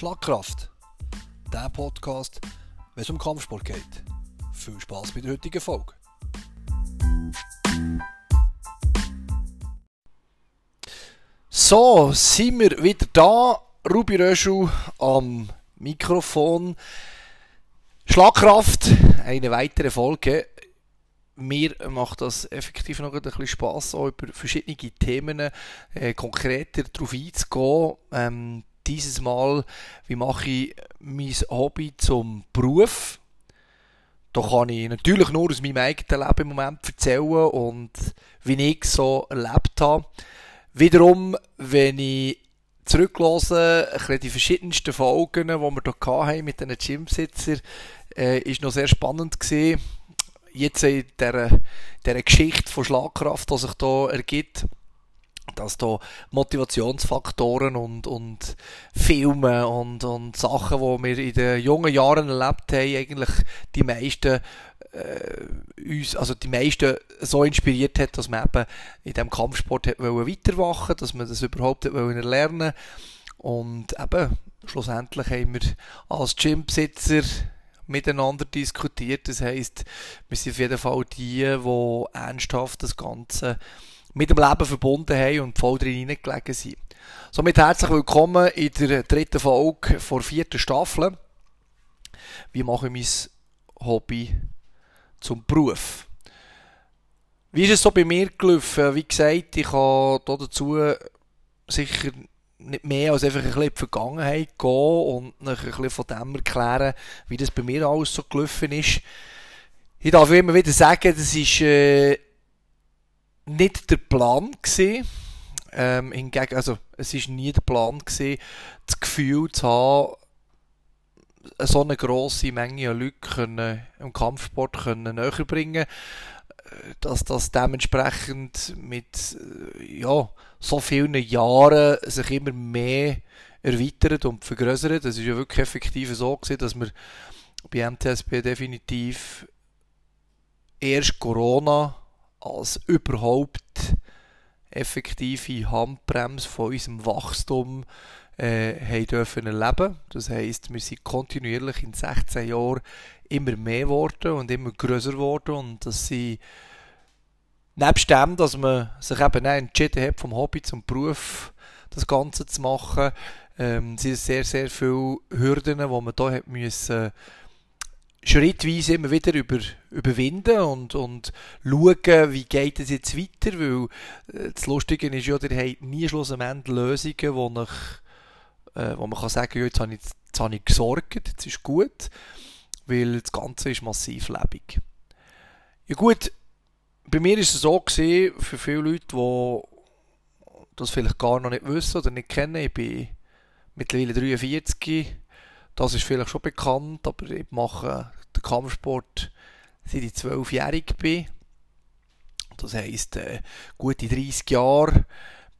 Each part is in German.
Schlagkraft. Der Podcast, wenn es um Kampfsport geht. Viel Spaß bei der heutigen Folge. So, sind wir wieder da. Ruby Röschel am Mikrofon. Schlagkraft, eine weitere Folge. Mir macht das effektiv noch ein bisschen Spass, auch über verschiedene Themen äh, konkreter darauf einzugehen. Ähm, dieses Mal, wie mache ich mein Hobby zum Beruf? Da kann ich natürlich nur aus meinem eigenen Leben im Moment erzählen und wie ich so erlebt habe. Wiederum, wenn ich zurücklose, die verschiedensten Folgen, die wir hier hatten mit den Gymsitzern, äh, ist noch sehr spannend gewesen. Jetzt in dieser, dieser Geschichte von Schlagkraft, die sich hier ergibt, dass da Motivationsfaktoren und, und Filme und, und Sachen, die wir in den jungen Jahren erlebt haben, eigentlich die meisten äh, uns, also die meisten so inspiriert hat, dass man eben in diesem Kampfsport hat weiterwachen dass man das überhaupt hat lernen und eben schlussendlich haben wir als Gymbesitzer miteinander diskutiert. Das heisst, wir sind auf jeden Fall die, die ernsthaft das Ganze mit dem Leben verbunden haben und voll drin hineingelegen sind. Somit herzlich willkommen in der dritten Folge der vierten Staffel. Wie mache ich mein Hobby zum Beruf? Wie ist es so bei mir gelaufen? Wie gesagt, ich habe dazu sicher nicht mehr als einfach ein bisschen in die Vergangenheit gehen und ein bisschen von dem erklären, wie das bei mir alles so gelaufen ist. Ich darf immer wieder sagen, das ist äh, nicht der Plan gewesen. Ähm, hingegen, also es ist nie der Plan gewesen, das Gefühl zu haben, so eine grosse Menge an Leuten können, im Kampfsport können näher bringen dass das dementsprechend mit ja, so vielen Jahren sich immer mehr erweitert und vergrößert. Das ist ja wirklich effektiv so gewesen, dass wir bei MTSP definitiv erst Corona als überhaupt effektive Handbremse von unserem Wachstum äh, dürfen erleben. Das heisst, wir sind kontinuierlich in 16 Jahren immer mehr geworden und immer größer geworden und das sind nebst dem, dass man sich eben entschieden hat, vom Hobby zum Beruf das Ganze zu machen, ähm, sind sehr, sehr viele Hürden, die man hier hat müssen schrittweise immer wieder über, überwinden und, und schauen, wie geht es jetzt weiter, weil äh, das Lustige ist ja, ihr habt nie schlussendlich Lösungen, wo, ich, äh, wo man kann sagen, ja, jetzt habe ich, jetzt habe ich gesorgt, jetzt ist gut, weil das Ganze ist massiv lebendig. Ja gut, bei mir ist es so gewesen, für viele Leute, die das vielleicht gar noch nicht wissen oder nicht kennen, ich bin mittlerweile 43, das ist vielleicht schon bekannt, aber ich mache den Kampfsport seit ich zwölfjährig bin. Das heisst, äh, gute 30 Jahre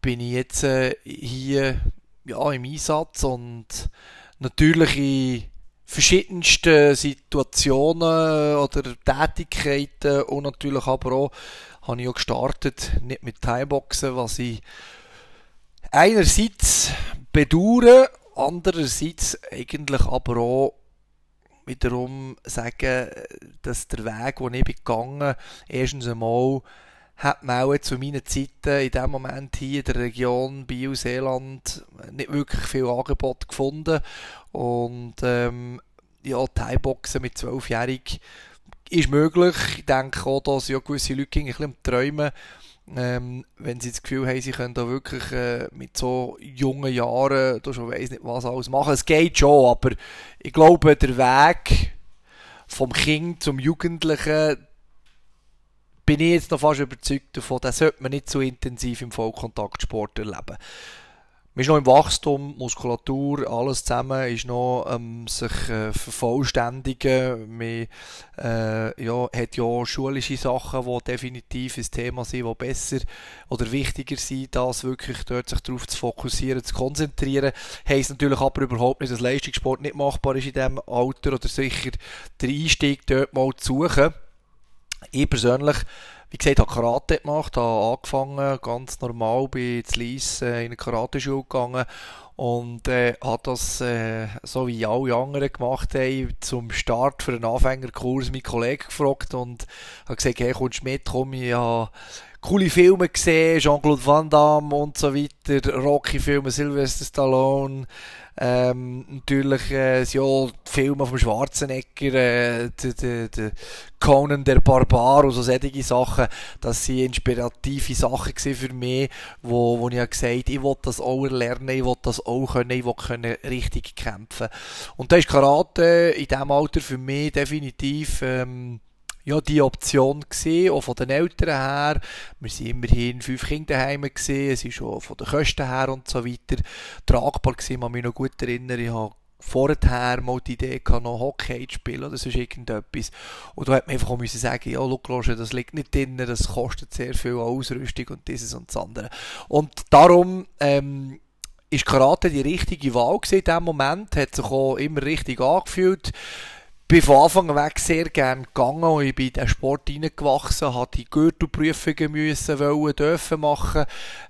bin ich jetzt äh, hier ja, im Einsatz und natürlich in verschiedensten Situationen oder Tätigkeiten und natürlich aber auch habe ich auch gestartet, nicht mit Thai-Boxen, was ich einerseits bedauere, andererseits eigentlich aber auch wiederum sagen, dass der Weg, den ich bin gegangen erstens einmal hat man auch zu meinen Zeiten in dem Moment hier in der Region Biel-Seeland nicht wirklich viel Angebot gefunden und ähm, ja, Thai-Boxen mit 12-Jährig ist möglich. Ich denke auch, dass ja gewisse Leute ein bisschen träumen ähm, wenn sie das Gefühl haben, sie können da wirklich äh, mit so jungen Jahren, da schon weiss nicht was alles machen. Es geht schon, aber ich glaube, der Weg vom Kind zum Jugendlichen, bin ich jetzt noch fast überzeugt davon, den sollte man nicht so intensiv im Vollkontaktsport erleben. Man ist noch im Wachstum, Muskulatur, alles zusammen ist noch ähm, sich äh, vervollständigen. Man äh, ja, hat ja schulische Sachen, die definitiv ein Thema sind, die besser oder wichtiger sind, als wirklich dort sich darauf zu fokussieren, zu konzentrieren. Heißt natürlich aber überhaupt nicht, dass Leistungssport nicht machbar ist in diesem Alter oder sicher den Einstieg dort mal zu suchen. Ich persönlich wie gesagt, habe Karate gemacht, habe angefangen, ganz normal, bin zu Lies äh, in eine Karate-Schule gegangen und äh, habe das, äh, so wie alle anderen gemacht haben, zum Start für einen Anfängerkurs meinen Kollegen gefragt und habe gesagt, hey, kommst du mit, komm, ich habe coole Filme gesehen, Jean-Claude Van Damme und so weiter, Rocky-Filme, Sylvester Stallone, ähm, natürlich äh, ja, Filme vom Schwarzenegger, äh, der, der, der Conan der Barbar und so solche Sachen, das sind inspirative Sachen für mich, wo, wo ich gesagt ich will das auch lernen, ich will das auch können, ich will können richtig kämpfen. Und da ist Karate in diesem Alter für mich definitiv ähm, ja, die Option gesehen, auch von den Eltern her. Wir sind immerhin fünf Kinder daheim gesehen, es ist auch von den Kosten her und so weiter tragbar gewesen. Man mich noch gut erinnern, ich habe vorher mal die Idee gehabt, noch Hockey zu spielen oder sonst irgendetwas. Und da hat man einfach auch sagen, ja, schau, das liegt nicht drin, das kostet sehr viel Ausrüstung und dieses und das andere. Und darum, ähm, ist Karate die richtige Wahl gewesen in diesem Moment, hat sich auch immer richtig angefühlt bin von Anfang weg sehr gerne gegangen ich bin in den Sport hineingewachsen, habe die Gürtelprüfungen müssen, wollen, dürfen machen.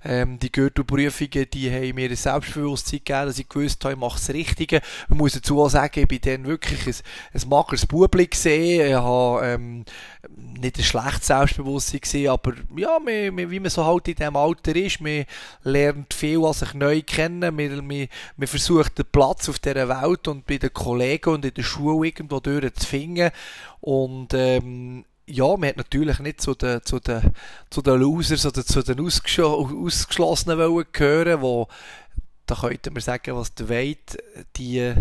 Ähm, die Gürtelprüfungen, die haben mir ein Selbstbewusstsein gegeben, dass ich gewusst habe, ich mache das Richtige. Man muss dazu auch sagen, ich bin dann wirklich ein, ein mageres Bubli gesehen, ich habe, ähm, nicht ein schlechtes Selbstbewusstsein gewesen, aber ja, man, man, wie man so halt in diesem Alter ist, man lernt viel an sich neu kennen, man, man, man versucht den Platz auf dieser Welt und bei den Kollegen und in der Schule irgendwo durch zu finden und ähm, ja, man hat natürlich nicht zu den, zu den, zu den Losers oder zu den Ausgeschlossenen wollen gehören, wo, da könnte man sagen, was der Weit, die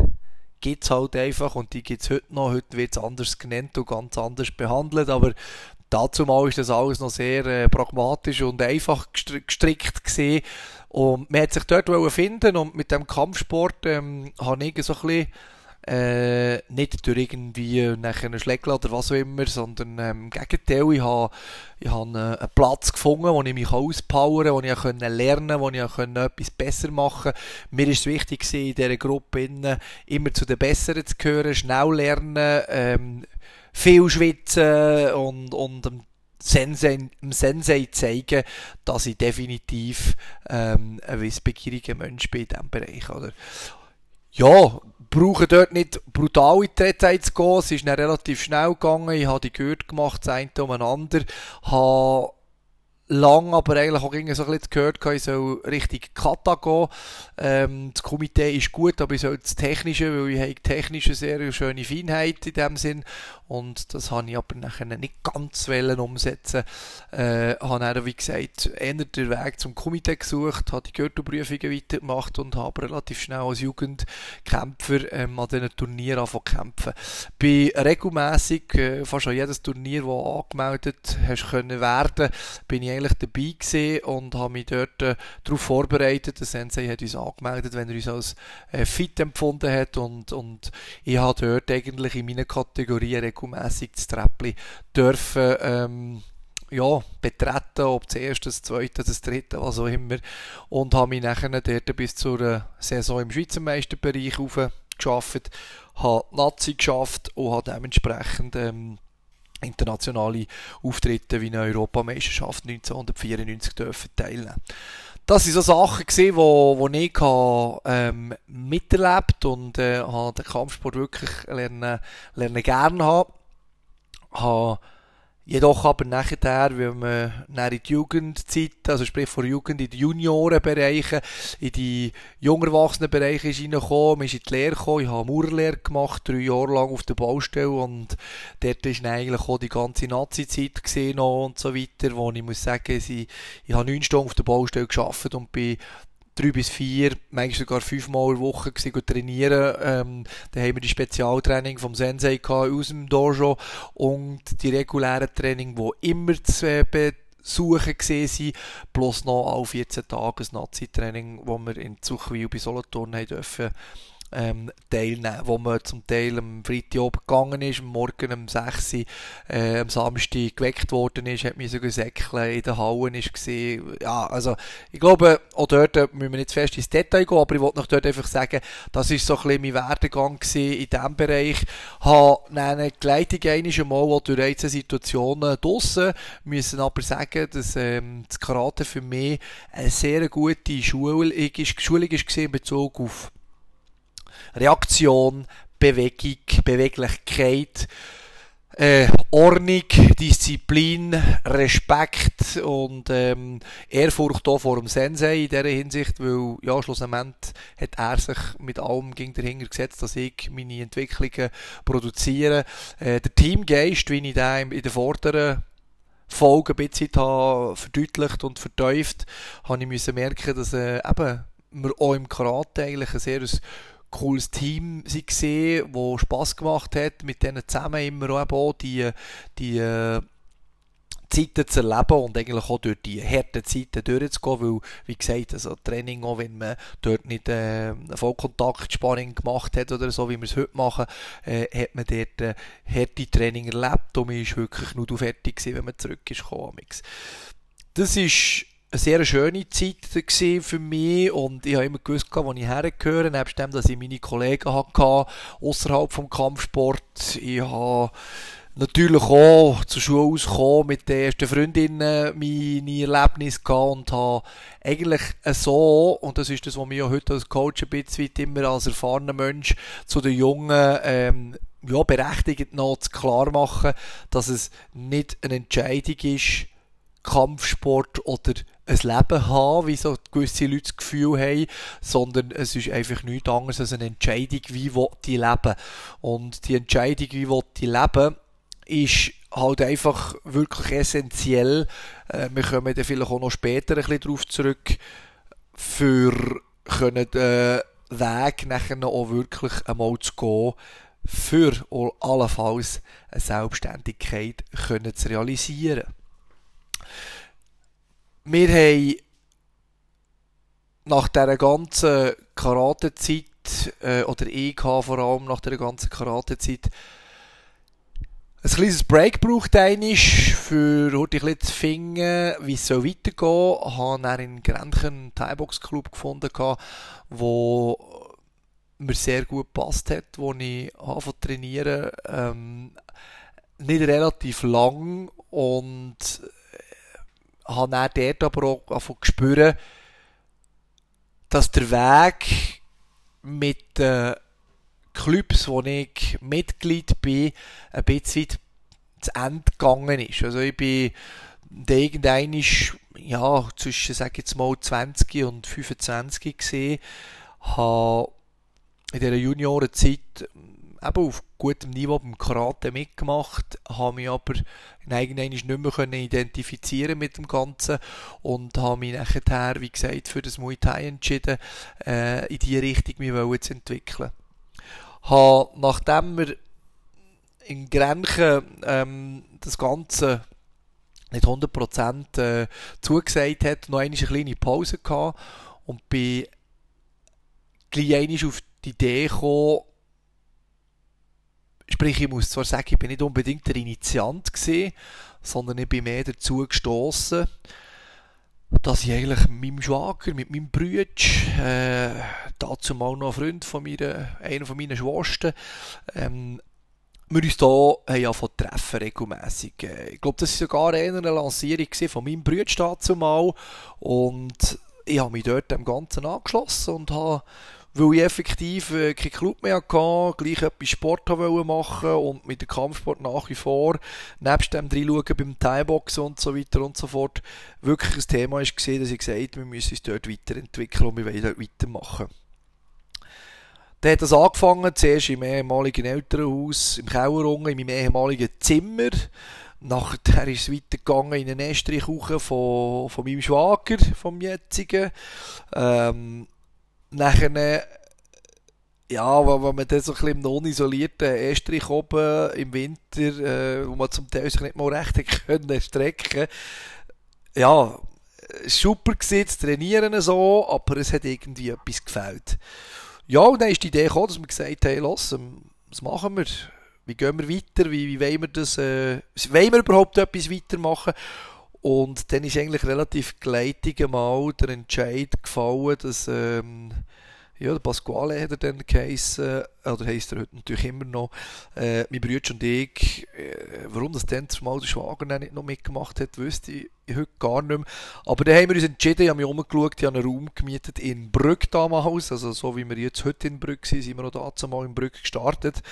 gibt es halt einfach und die gibt es heute noch. Heute wird es anders genannt und ganz anders behandelt, aber dazu mal ist das alles noch sehr äh, pragmatisch und einfach gestrickt gesehen. Und man hat sich dort finden und mit dem Kampfsport ähm, habe ich so ein bisschen äh, nicht durch irgendwie nachher einen Schlägel oder was auch immer, sondern ähm, im Gegenteil, ich habe ich habe einen Platz gefunden, wo ich mich auspowern wo ich lernen konnte, wo ich etwas besser machen. Mir war es wichtig, in dieser Gruppe immer zu den Besseren zu gehören, schnell lernen, ähm, viel schwitzen und, und dem Sensei, dem Sensei zeigen, dass ich definitiv ähm, ein wissbegieriger Mensch bin in diesem Bereich. Oder? Ja, brauche dort nicht brutal in die Details zu gehen. Es ist dann relativ schnell gegangen. Ich habe die Gürtel gemacht, das eine umeinander. Habe lang, aber eigentlich auch so ein bisschen gehört, ich soll richtig Kata gehen. Ähm, das Komitee ist gut, aber ich soll das Technische, weil ich habe technisch eine sehr schöne Feinheit in dem Sinn. Und das habe ich aber nachher nicht ganz umsetzen äh, habe dann, wie gesagt, eher den Weg zum Komitee gesucht, habe die Gürtelprüfungen weitergemacht und habe relativ schnell als Jugendkämpfer ähm, an diesen Turnieren angefangen kämpfen. Bin regelmässig, äh, fast an jedes Turnier, das angemeldet hast können werden, bin ich eigentlich dabei gewesen und habe mich dort äh, darauf vorbereitet. Der Sensei hat uns angemeldet, wenn er uns als äh, fit empfunden hat und, und ich habe dort eigentlich in meiner Kategorie regelmäßig das Treppli dürfen ähm, ja, betreten, ob das erste, das zweite, das dritte, was auch immer. Und habe mich nachher dort bis zur Saison im Schweizer Meisterbereich geschafft, habe Nazi geschafft und habe dementsprechend ähm, internationale Auftritte wie eine Europameisterschaft 1994 dürfen teilnehmen. Das waren so Sachen, die wo, wo ich ähm, miterlebt und äh, habe den Kampfsport wirklich lernen, lernen gerne haben. habe Jedoch aber nachher, wenn man in die Jugendzeit, also sprich von Jugend in die Juniorenbereiche, in die jung Bereiche ist reingekommen, man ist in die Lehre gekommen, ich habe Maurerlehre gemacht, drei Jahre lang auf der Baustelle. Und dort ist eigentlich auch die ganze Nazi-Zeit gesehen und so weiter, wo ich muss sagen, ich, habe neun Stunden auf der Baustelle geschafft und bin drei bis vier, manchmal sogar fünfmal in der Woche gewesen, trainieren. Ähm, dann haben wir die Spezialtraining vom Sensei aus dem Dojo und die regulären Training, die immer zu äh, besuchen waren, plus noch alle 14 Tage ein Nazi-Training, wo wir in Zuchwil bei Solothurn haben dürfen ähm, teilnehmen, wo man zum Teil am Freitagabend gegangen ist, am Morgen um 6 Uhr, äh, am Samstag geweckt worden ist, hat mich sogar säckeln in den Hallen ist gesehen. Ja, also ich glaube, auch dort müssen wir nicht fest ins Detail gehen, aber ich wollte noch dort einfach sagen, das ist so ein bisschen mein Werdegang in diesem Bereich. Ich habe eine Gleitung einmal auch durch einzelne Situationen draussen, müssen aber sagen, dass ähm, das Karate für mich eine sehr gute Schulung Schulung ist in Bezug auf Reaktion, Bewegung, Beweglichkeit, äh, Ordnung, Disziplin, Respekt und ähm, Ehrfurcht auch vor dem Sensei in dieser Hinsicht, weil ja, schlussendlich hat er sich mit allem gegen dahinter gesetzt, dass ich meine Entwicklungen produziere. Äh, der Teamgeist, wie ich den in der vorderen Folge ein bisschen habe verdeutlicht und verteuft, habe ich müssen merken, dass äh, eben wir auch im Karate eigentlich ein sehr cooles Team gesehen, wo Spaß gemacht hat, mit denen zusammen immer auch die, die äh, Zeiten zu erleben und eigentlich auch durch die harten Zeiten durchzugehen, weil, wie gesagt, also Training, auch wenn man dort nicht äh, Vollkontakt-Sparring gemacht hat oder so, wie wir es heute machen, äh, hat man dort äh, harte Training erlebt und man ist wirklich nur fertig gewesen, wenn man zurück ist. Das ist eine sehr schöne Zeit für mich und ich habe immer gewusst, wo ich hergehöre, nebst dem, dass ich meine Kollegen hatte, außerhalb vom Kampfsport. Ich habe natürlich auch zur Schule ausgekommen, mit den ersten Freundinnen meine Erlebnisse gehabt und habe eigentlich so, und das ist das, was mich heute als Coach ein bisschen immer als erfahrener Mensch zu den Jungen ähm, ja, berechtigt noch klar machen, dass es nicht eine Entscheidung ist, Kampfsport oder ein Leben haben, wie so gewisse Leute das Gefühl haben, sondern es ist einfach nichts anderes als eine Entscheidung, wie die leben. Und die Entscheidung, wie die leben, ist halt einfach wirklich essentiell. Äh, wir kommen dann vielleicht auch noch später ein bisschen darauf zurück, für können den Weg nachher auch wirklich einmal zu gehen, für allenfalls eine Selbstständigkeit können zu realisieren. Wir haben nach dieser ganzen Karate-Zeit, äh, oder ich vor allem nach dieser ganzen Karate-Zeit, ein kleines Break braucht einisch, für heute ein bisschen zu finden, wie es so weitergehen soll. Ich habe dann in Grenchen einen Thai-Box-Club gefunden, wo mir sehr gut gepasst hat, wo ich angefangen trainieren ähm, nicht relativ lang und habe dann dort aber auch spüren, dass der Weg mit den Clubs, wo ich Mitglied bin, ein bisschen zu Ende gegangen ist. Also ich bin irgendwann ja, zwischen, sag jetzt mal, 20 und 25 gesehen, habe in dieser Juniorenzeit eben auf gutem Niveau beim Karate mitgemacht, habe mich aber irgendwann nicht mehr identifizieren mit dem Ganzen und habe mich nachher, wie gesagt, für das Muay Thai entschieden, äh, in die Richtung mich zu entwickeln. Habe, nachdem wir in Grenchen ähm, das Ganze nicht 100% äh, zugesagt hat, noch eine kleine Pause gehabt und bin gleich auf die Idee gekommen, Sprich, ich muss zwar sagen, ich bin nicht unbedingt der Initiant gewesen, sondern ich bin mehr dazu gestoßen, dass ich eigentlich mit meinem Schwager, mit meinem Bruder, äh, dazu mal noch ein Freund von mir, einer von meinen Schwestern, ähm, wir uns hier haben treffen regelmässig. Äh, ich glaube, das war sogar eine Lancierung von meinem Bruder dazu mal und ich habe mich dort dem Ganzen angeschlossen und habe weil ich effektiv äh, keinen Club mehr hatte, gleich etwas Sport wollte machen und mit dem Kampfsport nach wie vor, nebst dem reinschauen beim Thai-Boxen und so weiter und so fort, wirklich ein Thema ist gesehen, dass ich gesagt habe, wir müssen uns dort weiterentwickeln und wir wollen dort weitermachen. Dann hat das angefangen, zuerst im ehemaligen Elternhaus, im Keller in meinem ehemaligen Zimmer. Nachher ist es weitergegangen in den Estrich von, von meinem Schwager, vom jetzigen. Ähm, nachher, ja, wenn man dann so ein bisschen im non-isolierten Estrich oben im Winter, äh, wo man zum Teil sich nicht mal recht können strecken, ja, super gewesen, trainieren so, aber es hat irgendwie etwas gefällt. ja, und dann ist die Idee gekommen, dass wir gesagt haben, los, ähm, was machen wir? Wie gehen wir weiter? Wie, wie wollen wir das, äh, wollen wir überhaupt etwas weitermachen? Und dann ist eigentlich relativ geleitig mal der Entscheid gefallen, dass, ähm, ja, der Pasquale hat er dann geheissen, oder heisst er heute natürlich immer noch, äh, mein Bruder und ich, äh, warum das dann zumal der Schwager nicht noch mitgemacht hat, wüsste ich heute gar nicht mehr. Aber dann haben wir uns entschieden, ich habe mich umgeschaut, ich habe einen Raum gemietet in Brück damals, also so wie wir jetzt heute in Brück sind, sind wir noch dazu mal in Brück gestartet.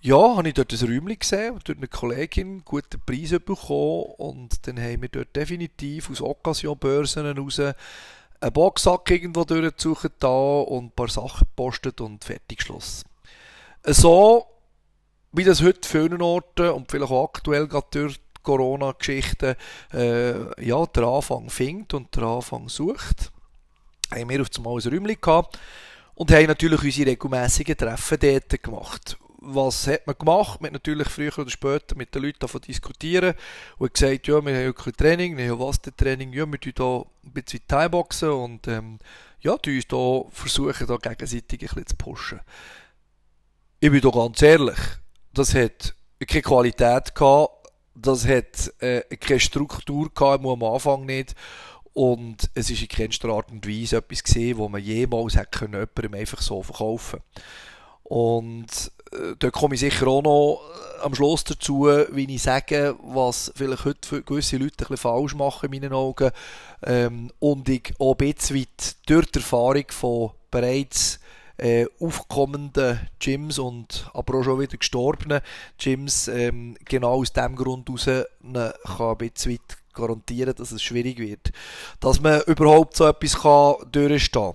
Ja, habe ich dort ein Räumchen gesehen und durch eine Kollegin einen guten Preis bekommen und dann haben wir dort definitiv aus Occasion-Börsen heraus einen Boxsack irgendwo durchgesucht da und ein paar Sachen gepostet und fertig geschlossen. So, wie das heute vielen Orten und vielleicht auch aktuell gerade durch die Corona-Geschichte äh, ja, der Anfang findet und der Anfang sucht, haben wir auf einmal ein Räumchen gehabt und haben natürlich unsere regelmäßigen Treffen dort gemacht was hat man gemacht? Man hat natürlich früher oder später mit den Leuten davon diskutieren und gesagt, ja, wir haben wirklich Training, wir haben was Training, ja, wir tun hier ein bisschen Thai-Boxen und ähm, ja, tun uns hier versuchen, da gegenseitig ein bisschen zu pushen. Ich bin doch ganz ehrlich, das hat keine Qualität gehabt, das hat äh, keine Struktur gehabt, am Anfang nicht und es ist in keinster Art und Weise etwas gesehen, wo man jemals hätte können, jemandem einfach so verkaufen und da komme ich sicher auch noch äh, am Schluss dazu, wie ich sage, was vielleicht heute gewisse Leute ein bisschen falsch machen in meinen Augen. Ähm, und ich auch ein bisschen durch die Erfahrung von bereits äh, aufkommenden Gyms und aber auch schon wieder gestorbenen Gyms ähm, genau aus dem Grund heraus kann ein bisschen garantieren, dass es schwierig wird. Dass man überhaupt so etwas kann durchstehen kann.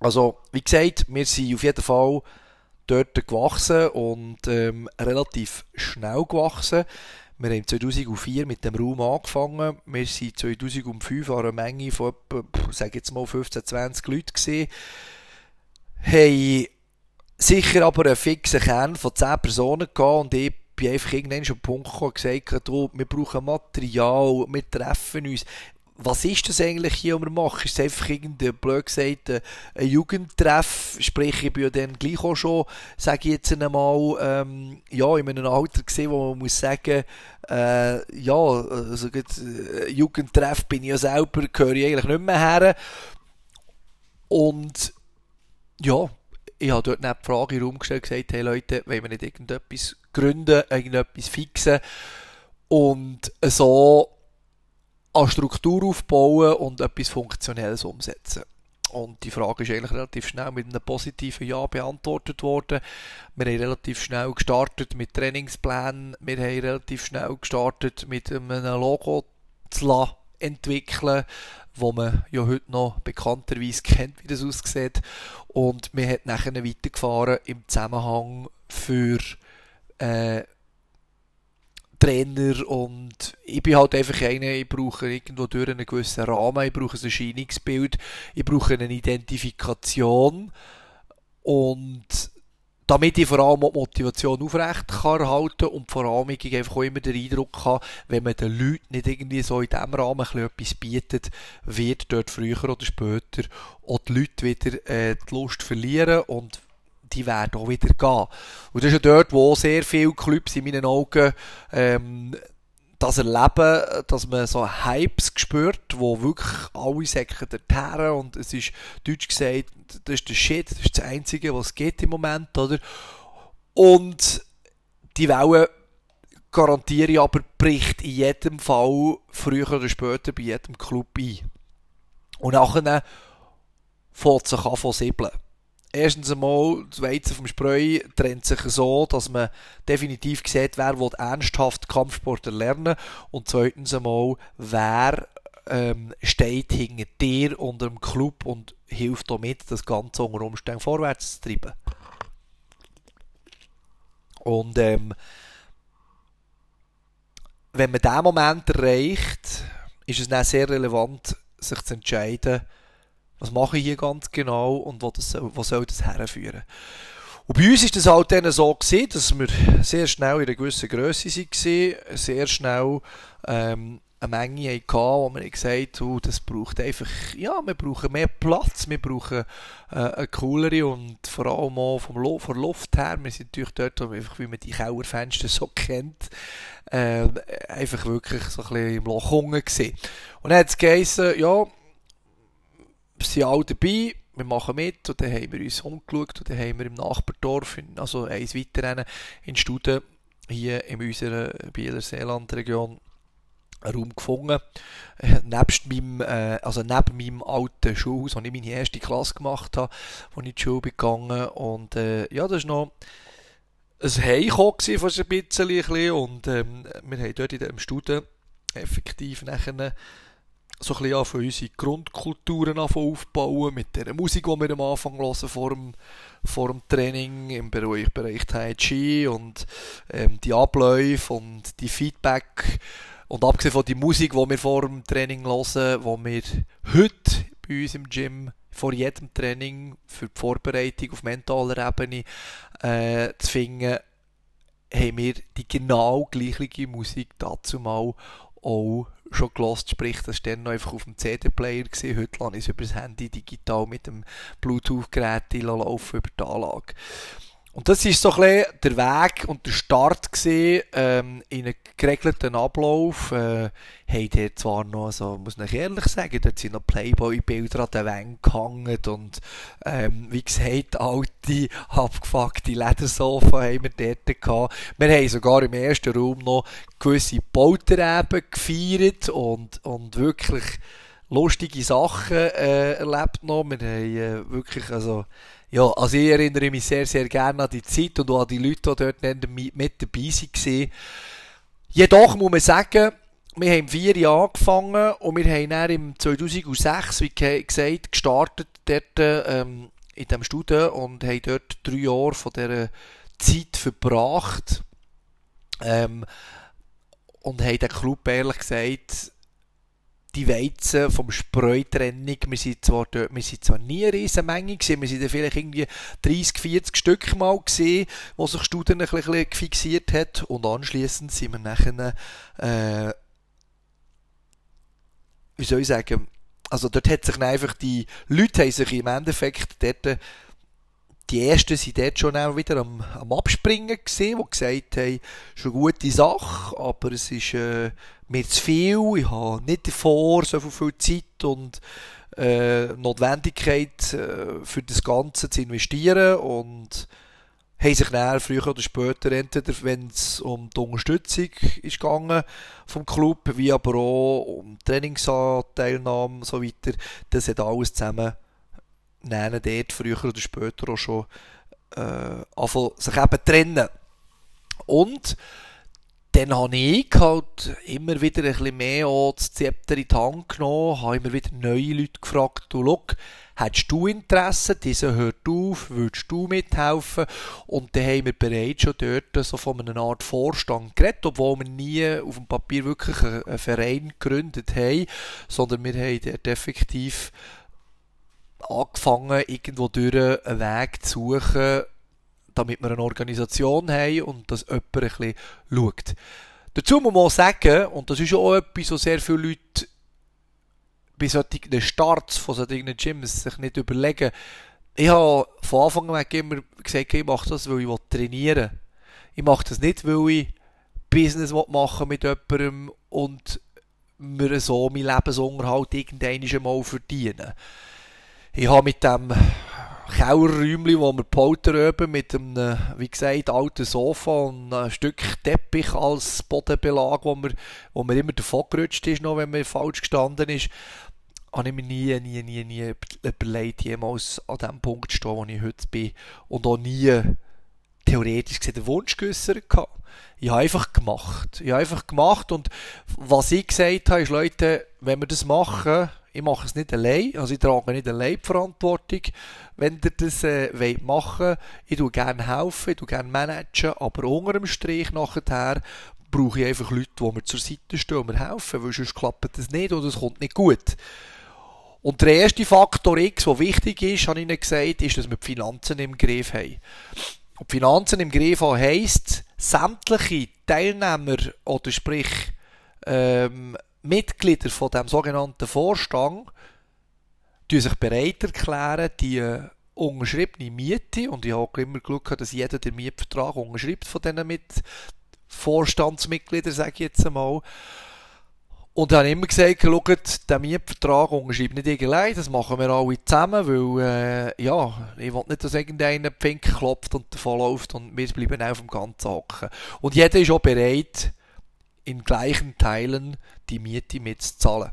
Also, wie gesagt, wir sind auf jeden Fall dort gewachsen und ähm, relativ schnell gewachsen. Wir haben 2004 mit dem Raum angefangen. Wir sind 2005 an einer Menge von etwa, sage jetzt mal 15, 20 Leuten gesehen. Haben sicher aber einen fixen Kern von 10 Personen gehabt und ich bin einfach irgendwann schon Punkt gekommen gesagt, wir brauchen Material, wir treffen uns was ist das eigentlich hier, was wir machen? Ist es einfach irgendein, blöd gesagt, ein Jugendtreff? Sprich, ich bin ja dann gleich auch schon, sage ich jetzt einmal, ähm, ja, in einem Alter gesehen, wo man muss sagen, äh, ja, also gut, äh, Jugendtreff bin ich ja selber, gehöre ich eigentlich nicht mehr her. Und, ja, ich habe dort nicht die Frage in den Raum gestellt, gesagt, hey Leute, wollen wir nicht irgendetwas gründen, irgendetwas fixen? Und so, an Struktur aufbauen und etwas Funktionelles umsetzen. Und die Frage ist eigentlich relativ schnell mit einem positiven Ja beantwortet worden. Wir haben relativ schnell gestartet mit Trainingsplänen. Wir haben relativ schnell gestartet mit einem Logo zu entwickeln, wo man ja heute noch bekannterweise kennt, wie das aussieht. Und wir haben nachher weitergefahren im Zusammenhang für äh, Trainer und ich bin halt einfach einer, ich brauche irgendwo durch einen gewissen Rahmen, ich brauche ein Erscheinungsbild, ich brauche eine Identifikation und damit ich vor allem auch die Motivation aufrecht kann erhalten und vor allem ich einfach auch immer den Eindruck habe, wenn man den Leuten nicht irgendwie so in diesem Rahmen etwas bietet, wird dort früher oder später auch die Leute wieder äh, die Lust verlieren und die werden auch wieder gehen. Und das ist ja dort, wo sehr viele Clubs in meinen Augen ähm, das erleben, dass man so Hypes spürt, wo wirklich alle säcken dorthin und es ist, deutsch gesagt, das ist der Shit, das ist das Einzige, was geht im Moment, oder? Und die Welle, garantiere ich aber, bricht in jedem Fall früher oder später bei jedem Club ein. Und nachher fängt sich an von siebeln erstens einmal, Weizen vom Spreu trennt sich so, dass man definitiv sieht, wer will ernsthaft Kampfsport erlernen und zweitens einmal, wer ähm, steht hinter dir unter dem Club und hilft damit, das Ganze unter Umständen vorwärts zu treiben. Und ähm, wenn man diesen Moment erreicht, ist es dann sehr relevant, sich zu entscheiden, was mache ich hier ganz genau und wo, das wo soll das herführen? Und bei uns ist das halt dann so gewesen, dass wir sehr schnell in einer gewissen Größe waren, sehr schnell ähm, eine Menge hatten, wo wir gesagt haben, das braucht einfach, ja, wir brauchen mehr Platz, wir brauchen äh, eine coolere und vor allem auch vom Lo von Luft her, wir sind natürlich dort, einfach, wie man die Kauerfenster so kennt, äh, einfach wirklich so ein bisschen im Loch unten gewesen. Und dann hat es geheißen, ja, wir sind alle dabei, wir machen mit und dann haben wir uns umgeschaut und dann haben wir im Nachbardorf, also eins weiter in Studen, hier in unserer Bieler Seeland-Region einen Raum gefunden. Nebst meinem, äh, also neben meinem alten Schulhaus, wo ich meine erste Klasse gemacht habe, wo ich in die Schule bin gegangen. Und äh, ja, das war noch ein Heimkommen von ein bisschen. Und ähm, wir haben dort in dem Studium effektiv nachher so ein bisschen von unsere Grundkulturen aufbauen, mit der Musik, die wir am Anfang hören, vor dem, vor dem Training, im Bereich, Bereich Tai Chi und ähm, die Abläufe und die Feedback. Und abgesehen von der Musik, die wir vor dem Training hören, die wir heute bei uns im Gym vor jedem Training für die Vorbereitung auf mentaler Ebene äh, zu finden, haben wir die genau gleiche Musik dazu mal auch schon gelost, sprich, das war dann noch einfach auf dem CD-Player. Heute lasse ich es über das Handy digital mit dem Bluetooth-Gerät laufen über die Anlage. Und das ist so ein der Weg und der Start gewesen, ähm, in einem geregelten Ablauf. Äh, haben dort zwar noch, so, muss ich ehrlich sagen, dort sind noch Playboy-Bilder an den Wänden gehangen und, ähm, wie gesagt, alte, abgefuckte Ledersofa haben wir dort gehabt. Wir haben sogar im ersten Raum noch gewisse Bautereben gefeiert und, und wirklich lustige Sachen äh, erlebt noch. Wir haben äh, wirklich, also, ja, also ich erinnere mich sehr, sehr gerne an die Zeit und auch an die Leute, die dort mit dabei waren. Jedoch muss man sagen, wir haben vier Jahre angefangen und wir haben dann im 2006, wie gesagt, gestartet dort ähm, in diesem Studio und haben dort drei Jahre von dieser Zeit verbracht ähm, und haben den Club ehrlich gesagt die Weizen vom Spreutrennung, wir sind zwar dort, wir sind zwar nie eine riesen Menge gewesen, wir sind dann vielleicht irgendwie 30, 40 Stück mal gesehen, wo sich Studien ein bisschen fixiert hat. Und anschließend sind wir nachher, äh, wie soll ich sagen, also dort hat sich einfach die Leute haben sich im Endeffekt dort die ersten sind dort schon auch wieder am, am Abspringen gesehen, die gesagt haben, schon eine gute Sache, aber es ist äh, mir zu viel, ich habe nicht davor so viel Zeit und äh, Notwendigkeit äh, für das Ganze zu investieren und haben sich dann früher oder später entweder, wenn es um die Unterstützung ist gegangen vom Club, wie aber auch um Trainingsteilnahme und so weiter, das hat alles zusammen nennen dort früher oder später auch schon äh, sich eben trennen. Und dann habe ich halt immer wieder ein bisschen mehr das Zepter in die Hand genommen, habe immer wieder neue Leute gefragt, du, look, hättest du Interesse, dieser hört auf, würdest du mithelfen? Und dann haben wir bereits schon dort so von einer Art Vorstand geredet, obwohl wir nie auf dem Papier wirklich einen Verein gegründet haben, sondern wir haben dort effektiv angefangen, irgendwo durch einen Weg zu suchen, damit wir eine Organisation haben und dass jemand ein bisschen schaut. Dazu muss man sagen, und das ist auch etwas, was sehr viele Leute bei solchen Starts von solchen Gyms sich nicht überlegen. Ich habe von Anfang an immer gesagt, ich mache das, weil ich trainieren will. Ich mache das nicht, weil ich Business machen mit jemandem und mir so meinen Lebensunterhalt irgendwann mal verdienen. Ich habe mit dem Kellerräumchen, wo wir Polter üben, mit einem, wie gesagt, alten Sofa und ein Stück Teppich als Bodenbelag, wo mir, wo immer davon gerutscht ist, noch wenn man falsch gestanden ist, habe ich mir nie, nie, nie, nie überlegt, jemals an dem Punkt zu stehen, wo ich heute bin und auch nie theoretisch gesehen den Wunsch geäußert. Ich habe einfach gemacht. Ich habe einfach gemacht und was ich gesagt habe, ist, Leute, wenn wir das machen, ich mache es nicht allein, also ich trage nicht allein die Verantwortung, wenn ihr das äh, wollt machen Ich tue gerne helfen, ich tue gerne managen, aber unter dem Strich nachher brauche ich einfach Leute, die mir zur Seite stehen und mir helfen, weil sonst klappt das nicht und es kommt nicht gut. Und der erste Faktor X, der wichtig ist, habe ich Ihnen gesagt, ist, dass wir die Finanzen im Griff haben. Und die Finanzen im Griff haben heisst, sämtliche Teilnehmer oder sprich ähm, Mitglieder von dem sogenannten Vorstand die sich bereit erklären, die äh, unterschriebene Miete, und ich habe immer Glück dass jeder den Mietvertrag unterschreibt von diesen mit Vorstandsmitgliedern, sage ich jetzt einmal. Und ich habe immer gesagt, schaut, den Mietvertrag unterschreibt nicht irgendein, das machen wir alle zusammen, weil, äh, ja, ich will nicht, dass irgendeiner Pfink klopft und davonläuft und wir bleiben auf dem Ganzen hocken. Und jeder ist auch bereit, in gleichen Teilen die Miete mitzuzahlen.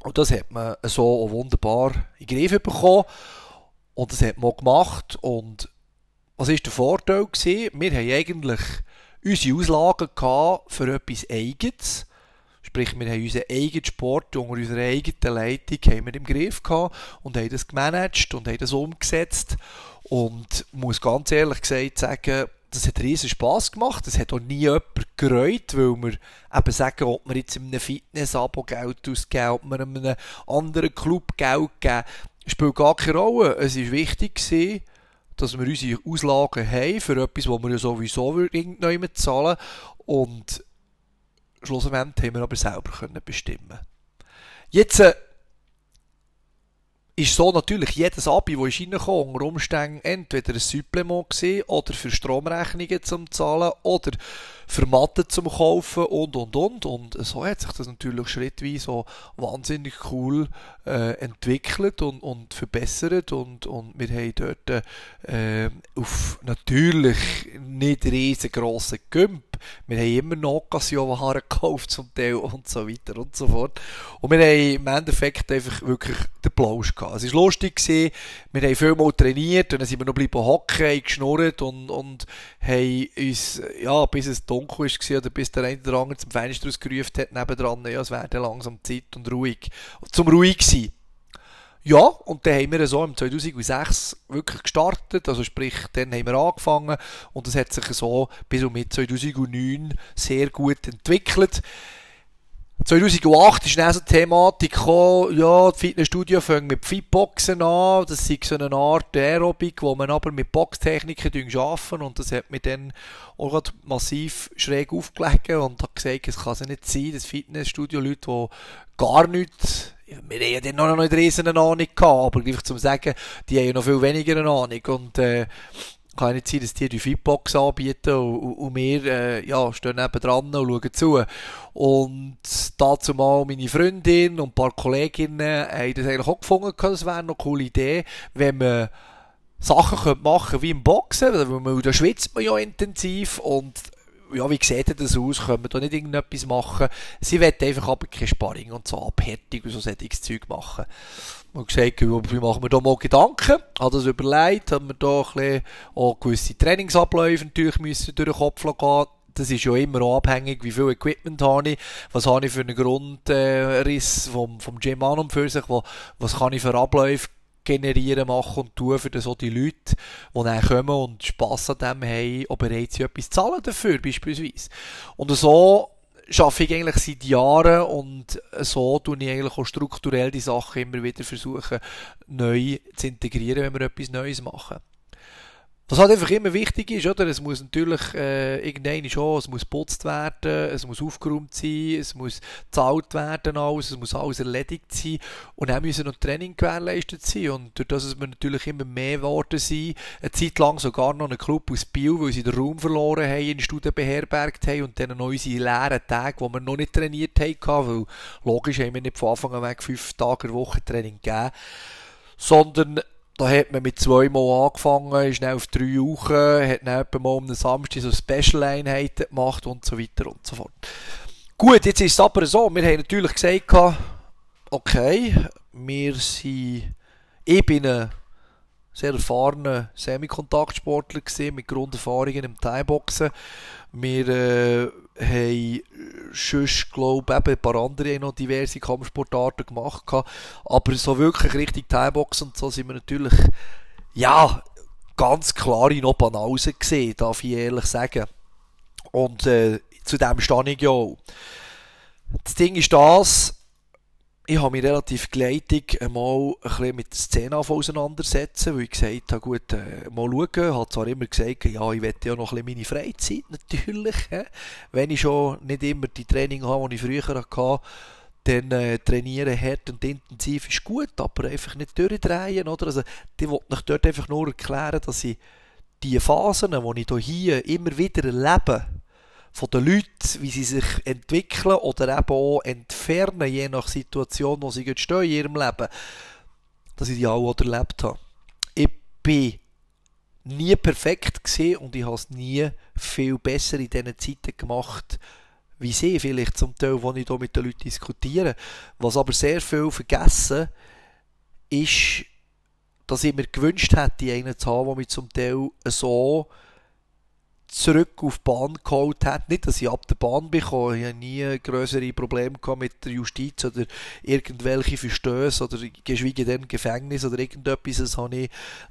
Und das hat man so wunderbar in den Griff bekommen. Und das hat man gemacht. Und was war der Vorteil? Gewesen? Wir haben eigentlich unsere Auslagen für etwas Eigenes. Sprich, wir haben unseren eigenen Sport unter unserer eigenen Leitung haben wir im Griff gehabt und haben das gemanagt und haben das umgesetzt. Und muss ganz ehrlich gesagt sagen, das hat riesen Spass gemacht. Das hat auch nie jemand gereut, weil wir eben sagen, ob wir jetzt in einem Fitness-Abo Geld ausgeben, ob wir einem anderen Club Geld geben, spielt gar keine Rolle. Es war wichtig, gewesen, dass wir unsere Auslagen haben für etwas, was wir ja sowieso irgendjemand zahlen. Und schlussendlich haben wir aber selber bestimmen. Jetzt äh, ist so natürlich jedes Abi, das reinkommt, unter Umständen entweder ein Supplement gewesen, oder für Stromrechnungen zum Zahlen oder für Matten zum Kaufen und und und. Und so hat sich das natürlich schrittweise so wahnsinnig cool äh, entwickelt und, und verbessert. Und, und wir haben dort äh, auf natürlich nicht riesengroßen Gümp. Wir haben immer Occasion-Waren gekauft zum Teil und so weiter und so fort. Und wir haben im Endeffekt einfach wirklich den Plausch gehabt. Es war lustig, gewesen. wir haben viel mal trainiert und dann sind wir noch bleiben hocken, haben geschnurrt und, und haben uns, ja, bis es dunkel war oder bis der eine oder andere zum Fenster ausgerufen hat, nebendran, ja, es wäre langsam Zeit und ruhig. Zum ruhig sein. Ja, und dann haben wir so im 2006 wirklich gestartet, also sprich, dann haben wir angefangen und es hat sich so bis um 2009 sehr gut entwickelt. 2008 ist dann so die Thematik gekommen, ja, die Fitnessstudio fangen mit Fitboxen an, das ist so eine Art Aerobik, wo man aber mit Boxtechniken arbeiten und das hat mir dann auch massiv schräg aufgelegt und hat gesagt, es kann ja nicht sein, das Fitnessstudio Leute, die gar nichts wir haben ja dann noch nicht riesen Ahnung gehabt, aber gleich zum sagen, die haben ja noch viel weniger eine Ahnung und äh, kann nicht sein, dass die die Fitbox anbieten und, und wir äh, ja, stehen neben dran und schauen zu. Und dazu mal meine Freundin und ein paar Kolleginnen haben das eigentlich auch gefunden, das wäre eine coole Idee, wenn man Sachen könnte machen wie im Boxen, weil man, da schwitzt man ja intensiv und ja, wie sieht das aus? Können wir da nicht irgendetwas machen? Sie will einfach aber kein Sparring und so Abhärtung und so solches Zeug machen. Und gesagt, wie machen wir da mal Gedanken? Hat das überlegt, haben wir da auch gewisse Trainingsabläufe natürlich müssen durch den Kopf gehen. Das ist ja immer abhängig, wie viel Equipment habe ich, was habe ich für einen Grundriss vom, vom Gym an und für sich, was kann ich für Abläufe generieren, machen und tun, für so die Leute, die dann kommen und Spass an dem haben, auch bereit sind, etwas zahlen dafür, beispielsweise. Und so schaffe ich eigentlich seit Jahren und so tue ich eigentlich auch strukturell die Sachen immer wieder versuchen, neu zu integrieren, wenn wir etwas Neues machen. Was halt einfach immer wichtig ist, oder? Es muss natürlich äh, irgendein schon, es muss putzt werden, es muss aufgeräumt sein, es muss gezahlt werden alles, es muss alles erledigt sein und dann müssen noch Training gewährleistet sein und durch das, dass wir natürlich immer mehr geworden sind, eine Zeit lang sogar noch einen Club aus Biel, weil sie den Raum verloren haben, in Studien beherbergt haben und dann noch unsere leeren Tage, wo wir noch nicht trainiert haben, weil logisch haben wir nicht von Anfang an weg fünf Tage in Woche Training gegeben, sondern da hat man mit zweimal angefangen, ist dann auf drei Wochen, hat dann etwa mal um den Samstag so Special-Einheiten gemacht und so weiter und so fort. Gut, jetzt ist es aber so, wir haben natürlich gesagt, okay, wir sind, ich bin ein sehr erfahrener Semikontaktsportler gesehen mit Grunderfahrungen im Thai-Boxen. Wir äh, haben sonst, glaube ich, ein paar andere noch diverse Kampfsportarten gemacht. Aber so wirklich richtig Thai-Boxen und so sind wir natürlich, ja, ganz klar in Obanausen gesehen, darf ich ehrlich sagen. Und äh, zu dem stehe ich ja auch. Das Ding ist das, ich habe mich relativ geleitet einmal ein bisschen mit der Szene auseinandersetzen, weil ich gesagt habe, gut, äh, mal schauen. Ich habe zwar immer gesagt, ja, ich wette ja noch ein bisschen meine Freizeit, natürlich. Äh, wenn ich schon nicht immer die Training habe, die ich früher hatte, dann äh, trainieren hart und intensiv ist gut, aber einfach nicht durchdrehen, oder? Also, die wollte ich dort einfach nur erklären, dass ich die Phasen, die ich hier immer wieder erlebe, von den Leuten, wie sie sich entwickeln oder eben auch entfernen, je nach Situation, wo sie stehen in ihrem Leben, dass ich die auch erlebt habe. Ich bin nie perfekt gesehen und ich habe es nie viel besser in diesen Zeiten gemacht, wie sie vielleicht zum Teil, wo ich hier mit den Leuten diskutiere. Was aber sehr viel vergessen ist, dass ich mir gewünscht hätte, einen zu haben, der mich zum Teil so zurück auf die Bahn geholt hat. Nicht, dass ich ab der Bahn bekomme. Ich habe nie größere Probleme mit der Justiz oder irgendwelche Verstöße oder geschweige denn Gefängnis oder irgendetwas. Das habe ich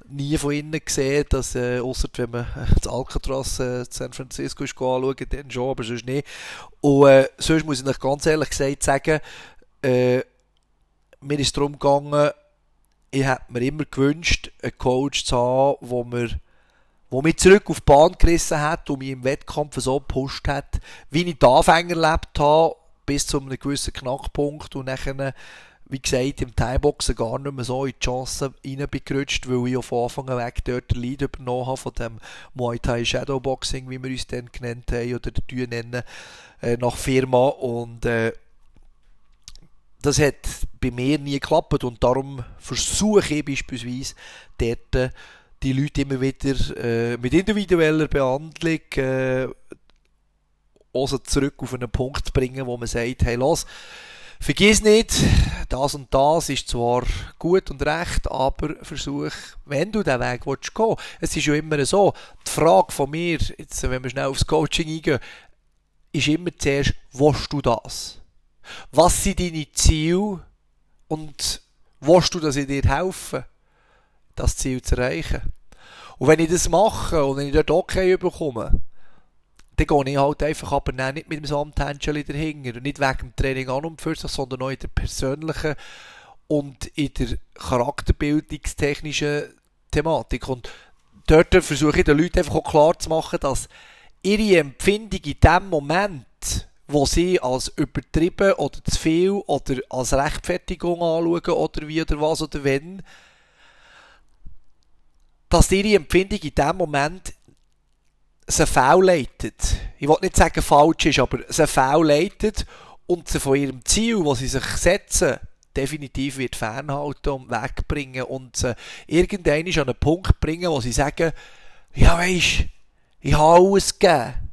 nie von innen gesehen, dass, äh, außer wenn man das Alcatraz äh, San Francisco ist anschauen, dann schon, aber sonst nicht. Und äh, sonst muss ich euch ganz ehrlich gesagt sagen, äh, mir ist darum gegangen, ich hätte mir immer gewünscht, einen Coach zu haben, wo mir wo mich zurück auf die Bahn gerissen hat und mich im Wettkampf so gepusht hat, wie ich die Anfänger erlebt habe, bis zu einem gewissen Knackpunkt und nachher, wie gesagt, im Thai-Boxen gar nicht mehr so in die Chancen reingerutscht, weil ich von Anfang an weg dort den Lead übernommen habe von dem Muay Thai Shadowboxing, wie wir uns dann genannt haben oder die nennen, äh, nach Firma und äh, das hat bei mir nie geklappt und darum versuche ich beispielsweise dort die Leute immer wieder äh, mit individueller Behandlung äh, also zurück auf einen Punkt bringen, wo man sagt, hey, los, vergiss nicht, das und das ist zwar gut und recht, aber versuch, wenn du den Weg willst gehen. Es ist ja immer so, die Frage von mir, jetzt, wenn wir schnell aufs Coaching eingehen, ist immer zuerst, willst du das? Was sind deine Ziele und willst du, dass ich dir helfe? Das Ziel zu erreichen. Und wenn ich das mache und wenn ich dort okay bekomme, dann gehe ich halt einfach aber nicht mit dem Samthändchen dahinter. Nicht wegen dem Training an und für sich, sondern auch in der persönlichen und in der charakterbildungstechnischen Thematik. Und dort versuche ich den Leuten einfach auch klar zu machen, dass ihre Empfindung in dem Moment, wo sie als übertrieben oder zu viel oder als Rechtfertigung anschauen oder wie oder was oder wenn, dass ihre Empfindung in dem Moment sie leitet. Ich will nicht sagen falsch ist, aber sie leitet und sie von ihrem Ziel, das sie sich setzen, definitiv wird fernhalten und wegbringen und sie irgendwann an einen Punkt bringen, wo sie sagen, ja weisst, ich habe alles gegeben,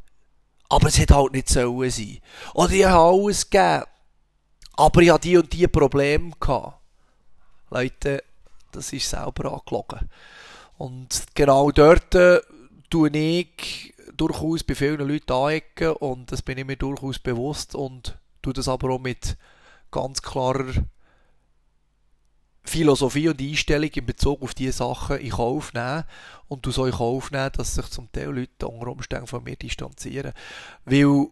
aber es hätte halt nicht sollen sein. Oder ich habe alles gegeben, aber ich habe die und die Probleme. Leute, das ist selber angelogen. Und genau dort äh, tue ich durchaus bei vielen Leuten anecken und das bin ich mir durchaus bewusst und tue das aber auch mit ganz klarer Philosophie und Einstellung in Bezug auf diese Sachen in Kauf nehmen und du soll in Kauf nehmen, dass sich zum Teil Leute unter Umständen von mir distanzieren. Weil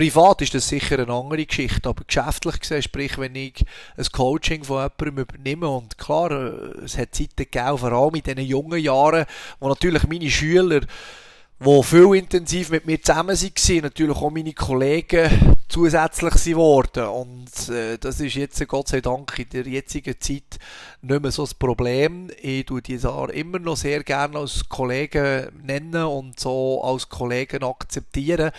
Privat ist das sicher eine andere Geschichte, aber geschäftlich gesehen, sprich, wenn ich ein Coaching von jemandem übernehme und klar, äh, es hat Zeiten gegeben, vor allem in diesen jungen Jahren, wo natürlich meine Schüler, die viel intensiv mit mir zusammen waren, natürlich auch meine Kollegen zusätzlich sind. Und äh, das ist jetzt, Gott sei Dank, in der jetzigen Zeit nicht mehr so das Problem. Ich tue die immer noch sehr gerne als Kollegen nennen und so als Kollegen akzeptieren.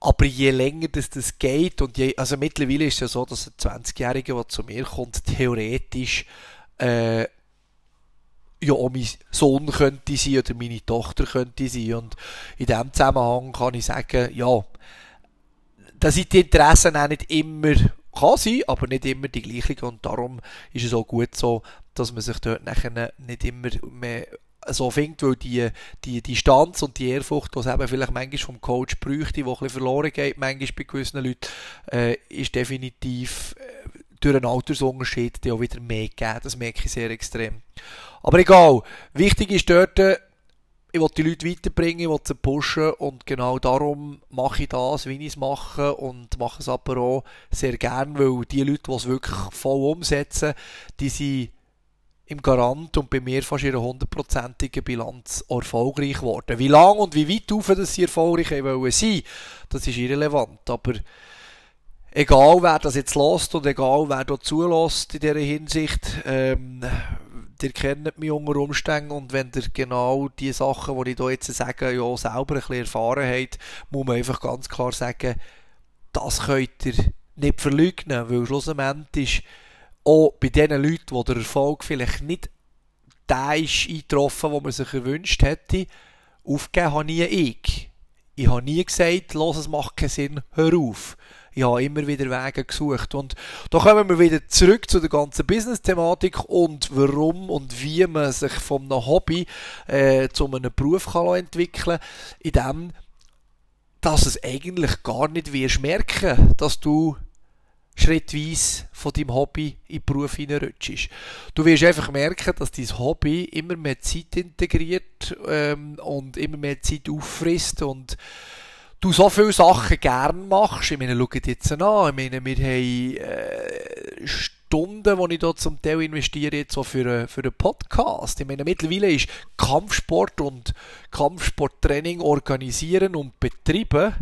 Aber je länger das, das geht, und je, also mittlerweile ist es ja so, dass ein 20-Jähriger, der zu mir kommt, theoretisch äh, ja auch mein Sohn könnte sein oder meine Tochter könnte sein. Und in diesem Zusammenhang kann ich sagen, ja, da sind die Interessen auch nicht immer, kann sein, aber nicht immer die gleichen. Und darum ist es auch gut so, dass man sich dort nachher nicht immer mehr so findet, weil die, die Distanz und die Ehrfurcht, die es eben vielleicht manchmal vom Coach bräuchte, die ein bisschen verloren geht, manchmal bei gewissen Leuten, äh, ist definitiv äh, durch einen Altersunterschied die auch wieder mehr gegeben. Das merke ich sehr extrem. Aber egal. Wichtig ist dort, ich will die Leute weiterbringen, ich will sie pushen und genau darum mache ich das, wie ich es mache und mache es aber auch sehr gern, weil die Leute, die es wirklich voll umsetzen, die sind im Garant und bei mir fast ihre hundertprozentige Bilanz erfolgreich geworden. Wie lang und wie weit auf dass sie erfolgreich wollen sein, das ist irrelevant, aber egal wer das jetzt lost und egal wer da zulässt in dieser Hinsicht, ähm, ihr kennt mich unter Umständen und wenn ihr genau die Sachen, die ich hier jetzt sage, ja selber ein bisschen erfahren habt, muss man einfach ganz klar sagen, das könnt ihr nicht verleugnen, weil schlussendlich ist auch bei den Leuten, wo der Erfolg vielleicht nicht der ist eingetroffen, wo man sich erwünscht hätte, aufgegeben habe nie ich. Ich habe nie gesagt, los, es macht keinen Sinn, hör auf ich habe immer wieder Wege gesucht. Und da kommen wir wieder zurück zu der ganzen Business-Thematik und warum und wie man sich von einem Hobby äh, zu einem Beruf kann entwickeln kann, indem dass es eigentlich gar nicht wirst merken, dass du schrittweise von deinem Hobby in den Beruf hineinrutschst. Du wirst einfach merken, dass dein Hobby immer mehr Zeit integriert ähm, und immer mehr Zeit auffrisst und du so viele Sachen gern machst. Ich meine, schau dir jetzt an. Ich meine, wir haben äh, Stunden, die ich hier zum Teil investiere, jetzt so für, für einen Podcast. Ich meine, mittlerweile ist Kampfsport und Kampfsporttraining organisieren und betreiben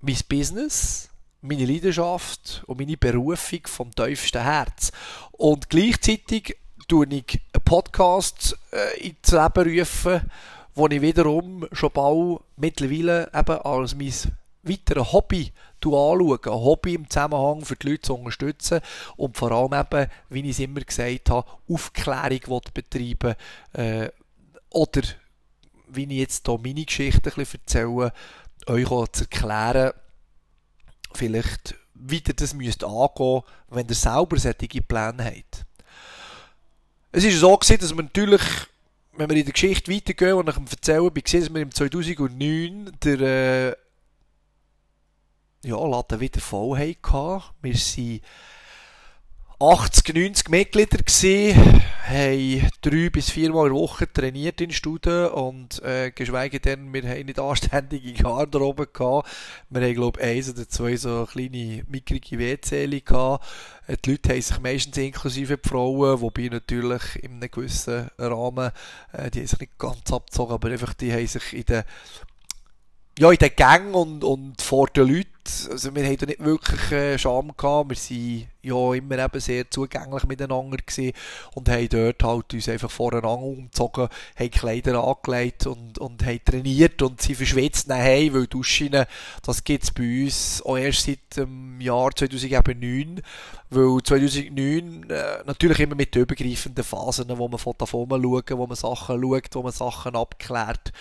mein Business, meine Leidenschaft und meine Berufung vom tiefsten Herz. Und gleichzeitig tue ich einen Podcast äh, ins Leben rufen, wo ich wiederum schon bald mittlerweile eben als mein weiteres Hobby anschaue. Ein Hobby im Zusammenhang für die Leute zu unterstützen und vor allem eben, wie ich es immer gesagt habe, Aufklärung betreiben äh, oder wie ich jetzt hier meine Geschichte ein bisschen erzähle, euch auch zu erklären, vielleicht wie ihr das müsst angehen wenn ihr selber solche Pläne habt. Es ist so gewesen, dass man natürlich wenn wir in der Geschichte weitergehen und nach dem Erzählen bin, dass wir im 2009 der äh, ja, Laden wieder voll hatten. Wir waren 80, 90 Mitglieder gewesen, haben drei bis viermal in der Woche trainiert in Studien und äh, geschweige denn, wir haben nicht anständige Garderobe gehabt. Wir haben, glaube ich, eins oder zwei so kleine, mickrige WC gehabt. Äh, die Leute haben sich meistens inklusive die Frauen, wobei natürlich in einem gewissen Rahmen, äh, die haben sich nicht ganz abgezogen, aber einfach, die haben sich in den ja, in den Gängen und, und vor den Leuten, also wir hatten nicht wirklich äh, Scham gehabt, wir waren ja immer eben sehr zugänglich miteinander gewesen und haben dort halt uns einfach voreinander umgezogen, haben Kleider angelegt und, und haben trainiert und sie verschwitzt nachher, weil Duschen, das gibt es bei uns auch erst seit dem Jahr 2009, weil 2009 äh, natürlich immer mit den übergreifenden Phasen, wo man von davon schauen, wo man Sachen schaut, wo man Sachen abklärt,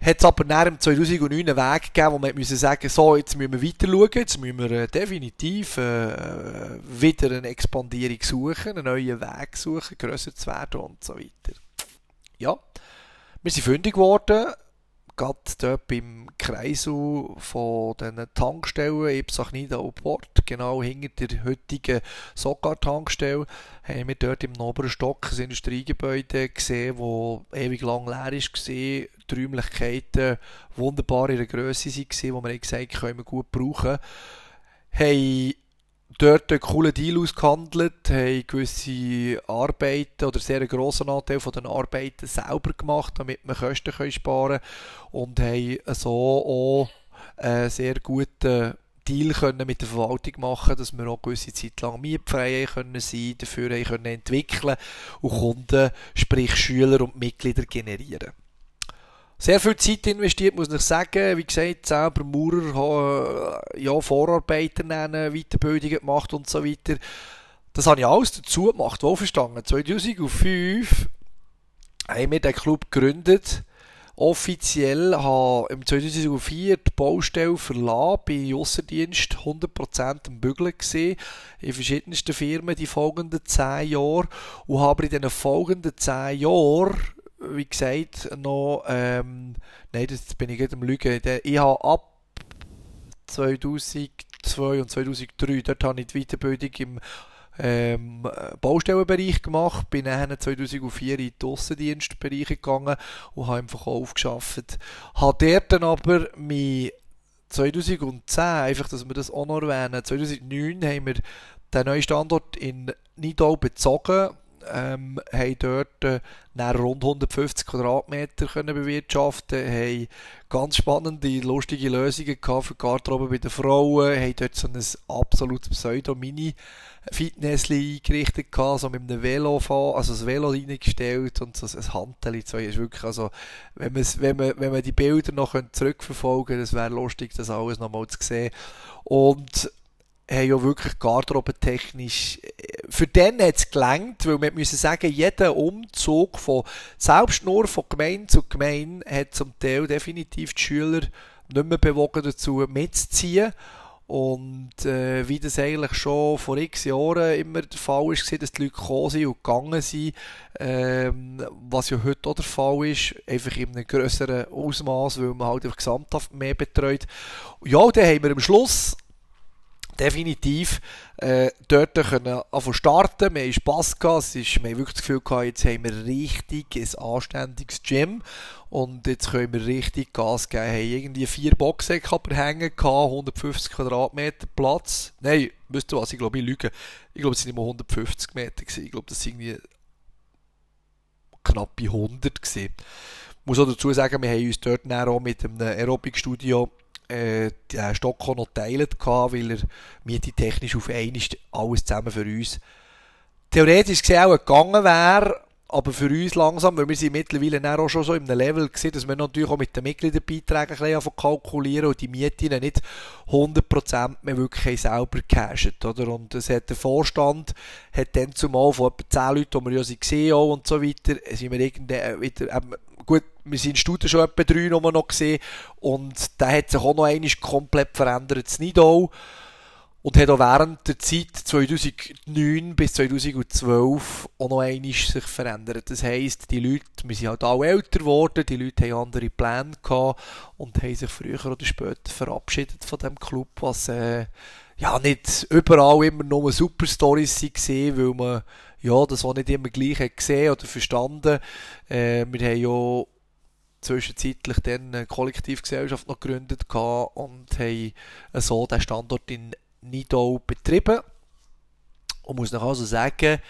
hat es aber nach dem 2009 einen Weg gegeben, wo man müssen sagen so, jetzt müssen wir weiter schauen, jetzt müssen wir äh, definitiv äh, wieder eine Expandierung suchen, einen neuen Weg suchen, grösser zu werden und so weiter. Ja, wir sind fündig geworden, gerade dort beim Kreisel von den Tankstellen, Ipsach Nida und Port, genau hinter der heutigen Sogar-Tankstelle, haben wir dort im oberen Stock ein Industriegebäude gesehen, das ewig lang leer war, die Räumlichkeiten wunderbar in der Größe waren, wo wir gesagt haben, können wir gut brauchen. Haben dort einen coolen Deal ausgehandelt, haben gewisse Arbeiten oder sehr grossen Anteil von den Arbeiten selber gemacht, damit wir Kosten sparen können und haben so auch einen sehr guten Deal können mit der Verwaltung machen, dass wir auch gewisse Zeit lang mietfrei können sein, dafür können entwickeln und Kunden, sprich Schüler und Mitglieder generieren sehr viel Zeit investiert, muss ich sagen. Wie gesagt, selber Maurer, äh, ja, Vorarbeiter nennen, Weiterbildungen gemacht und so weiter. Das habe ich alles dazu gemacht, wohlverstanden. 2005 haben wir den Club gegründet. Offiziell habe im 2004 die Baustelle verlassen, bin im Aussendienst 100% am Bügeln gesehen, in verschiedensten Firmen die folgenden 10 Jahre und habe in den folgenden 10 Jahren wie gesagt, noch, ähm, nein, das bin ich gerade am Lügen. Ich habe ab 2002 und 2003, dort habe ich die Weiterbildung im ähm, Baustellenbereich gemacht, bin dann 2004 in den Aussendienstbereich gegangen und habe im Verkauf geschafft. Habe dort dann aber mein 2010, einfach, dass wir das auch noch erwähnen, 2009 haben wir den neuen Standort in Nidau bezogen ähm, haben dort äh, rund 150 Quadratmeter können bewirtschaften, haben ganz spannende, lustige Lösungen gehabt für Garderobe bei den Frauen, haben dort so ein absolutes Pseudo-Mini Fitness eingerichtet gehabt, so mit einem Velo also das Velo reingestellt und so ein Handeli, so ist wirklich, also, wenn wenn man, wenn man die Bilder noch zurückverfolgen könnte, das wäre lustig, das alles nochmal zu sehen. Und haben ja wirklich garderobentechnisch, äh, für den hat es gelangt, weil wir müssen sagen, jeder Umzug von, selbst nur von Gemeinde zu Gemeinde, hat zum Teil definitiv die Schüler nicht mehr bewogen dazu mitzuziehen. Und äh, wie das eigentlich schon vor x Jahren immer der Fall ist, dass die Leute gekommen sind und gegangen sind, ähm, was ja heute auch der Fall ist, einfach in einem grösseren Ausmaß, weil man halt einfach gesamthaft mehr betreut. Ja, dann haben wir am Schluss definitiv äh, dort können anfangen starten. Wir haben Spass gehabt. Es ist, wir haben wirklich das Gefühl gehabt, jetzt haben wir richtig ein anständiges Gym und jetzt können wir richtig Gas geben. Wir haben irgendwie vier aber hängen gehabt, 150 Quadratmeter Platz. Nein, wisst ihr was, ich glaube, ich lüge. Ich glaube, es sind immer 150 Meter gewesen. Ich glaube, das sind irgendwie knappe 100 gewesen. Ich muss auch dazu sagen, wir haben uns dort auch mit einem Aerobic-Studio äh, den Stock noch geteilt, weil er mietentechnisch auf einmal alles zusammen für uns theoretisch gesehen auch gegangen wäre, aber für uns langsam, weil wir sind mittlerweile auch schon so in einem Level gesehen, dass wir natürlich auch mit den Mitgliederbeiträgen ein bisschen kalkulieren und die Mieten nicht 100% mehr wirklich selber cashen, oder? Und es hat der Vorstand, hat dann zumal von etwa 10 Leuten, die wir ja gesehen haben und so weiter, sind wir irgendwie wieder, ähm, gut, wir sind in Studien schon etwa drei noch gesehen und der hat sich auch noch einmal komplett verändert, das Nidau. Und hat auch während der Zeit 2009 bis 2012 auch noch einmal sich verändert. Das heisst, die Leute, wir sind halt alle älter geworden, die Leute haben andere Pläne gehabt und haben sich früher oder später verabschiedet von dem Club, was äh, ja nicht überall immer nur super Stories waren, weil man ja, das auch nicht immer gleich hat gesehen oder verstanden. Äh, wir haben ja zwischenzeitlich dann eine Kollektivgesellschaft noch gegründet und haben so den Standort in Nidau betrieben. Und muss noch also sagen,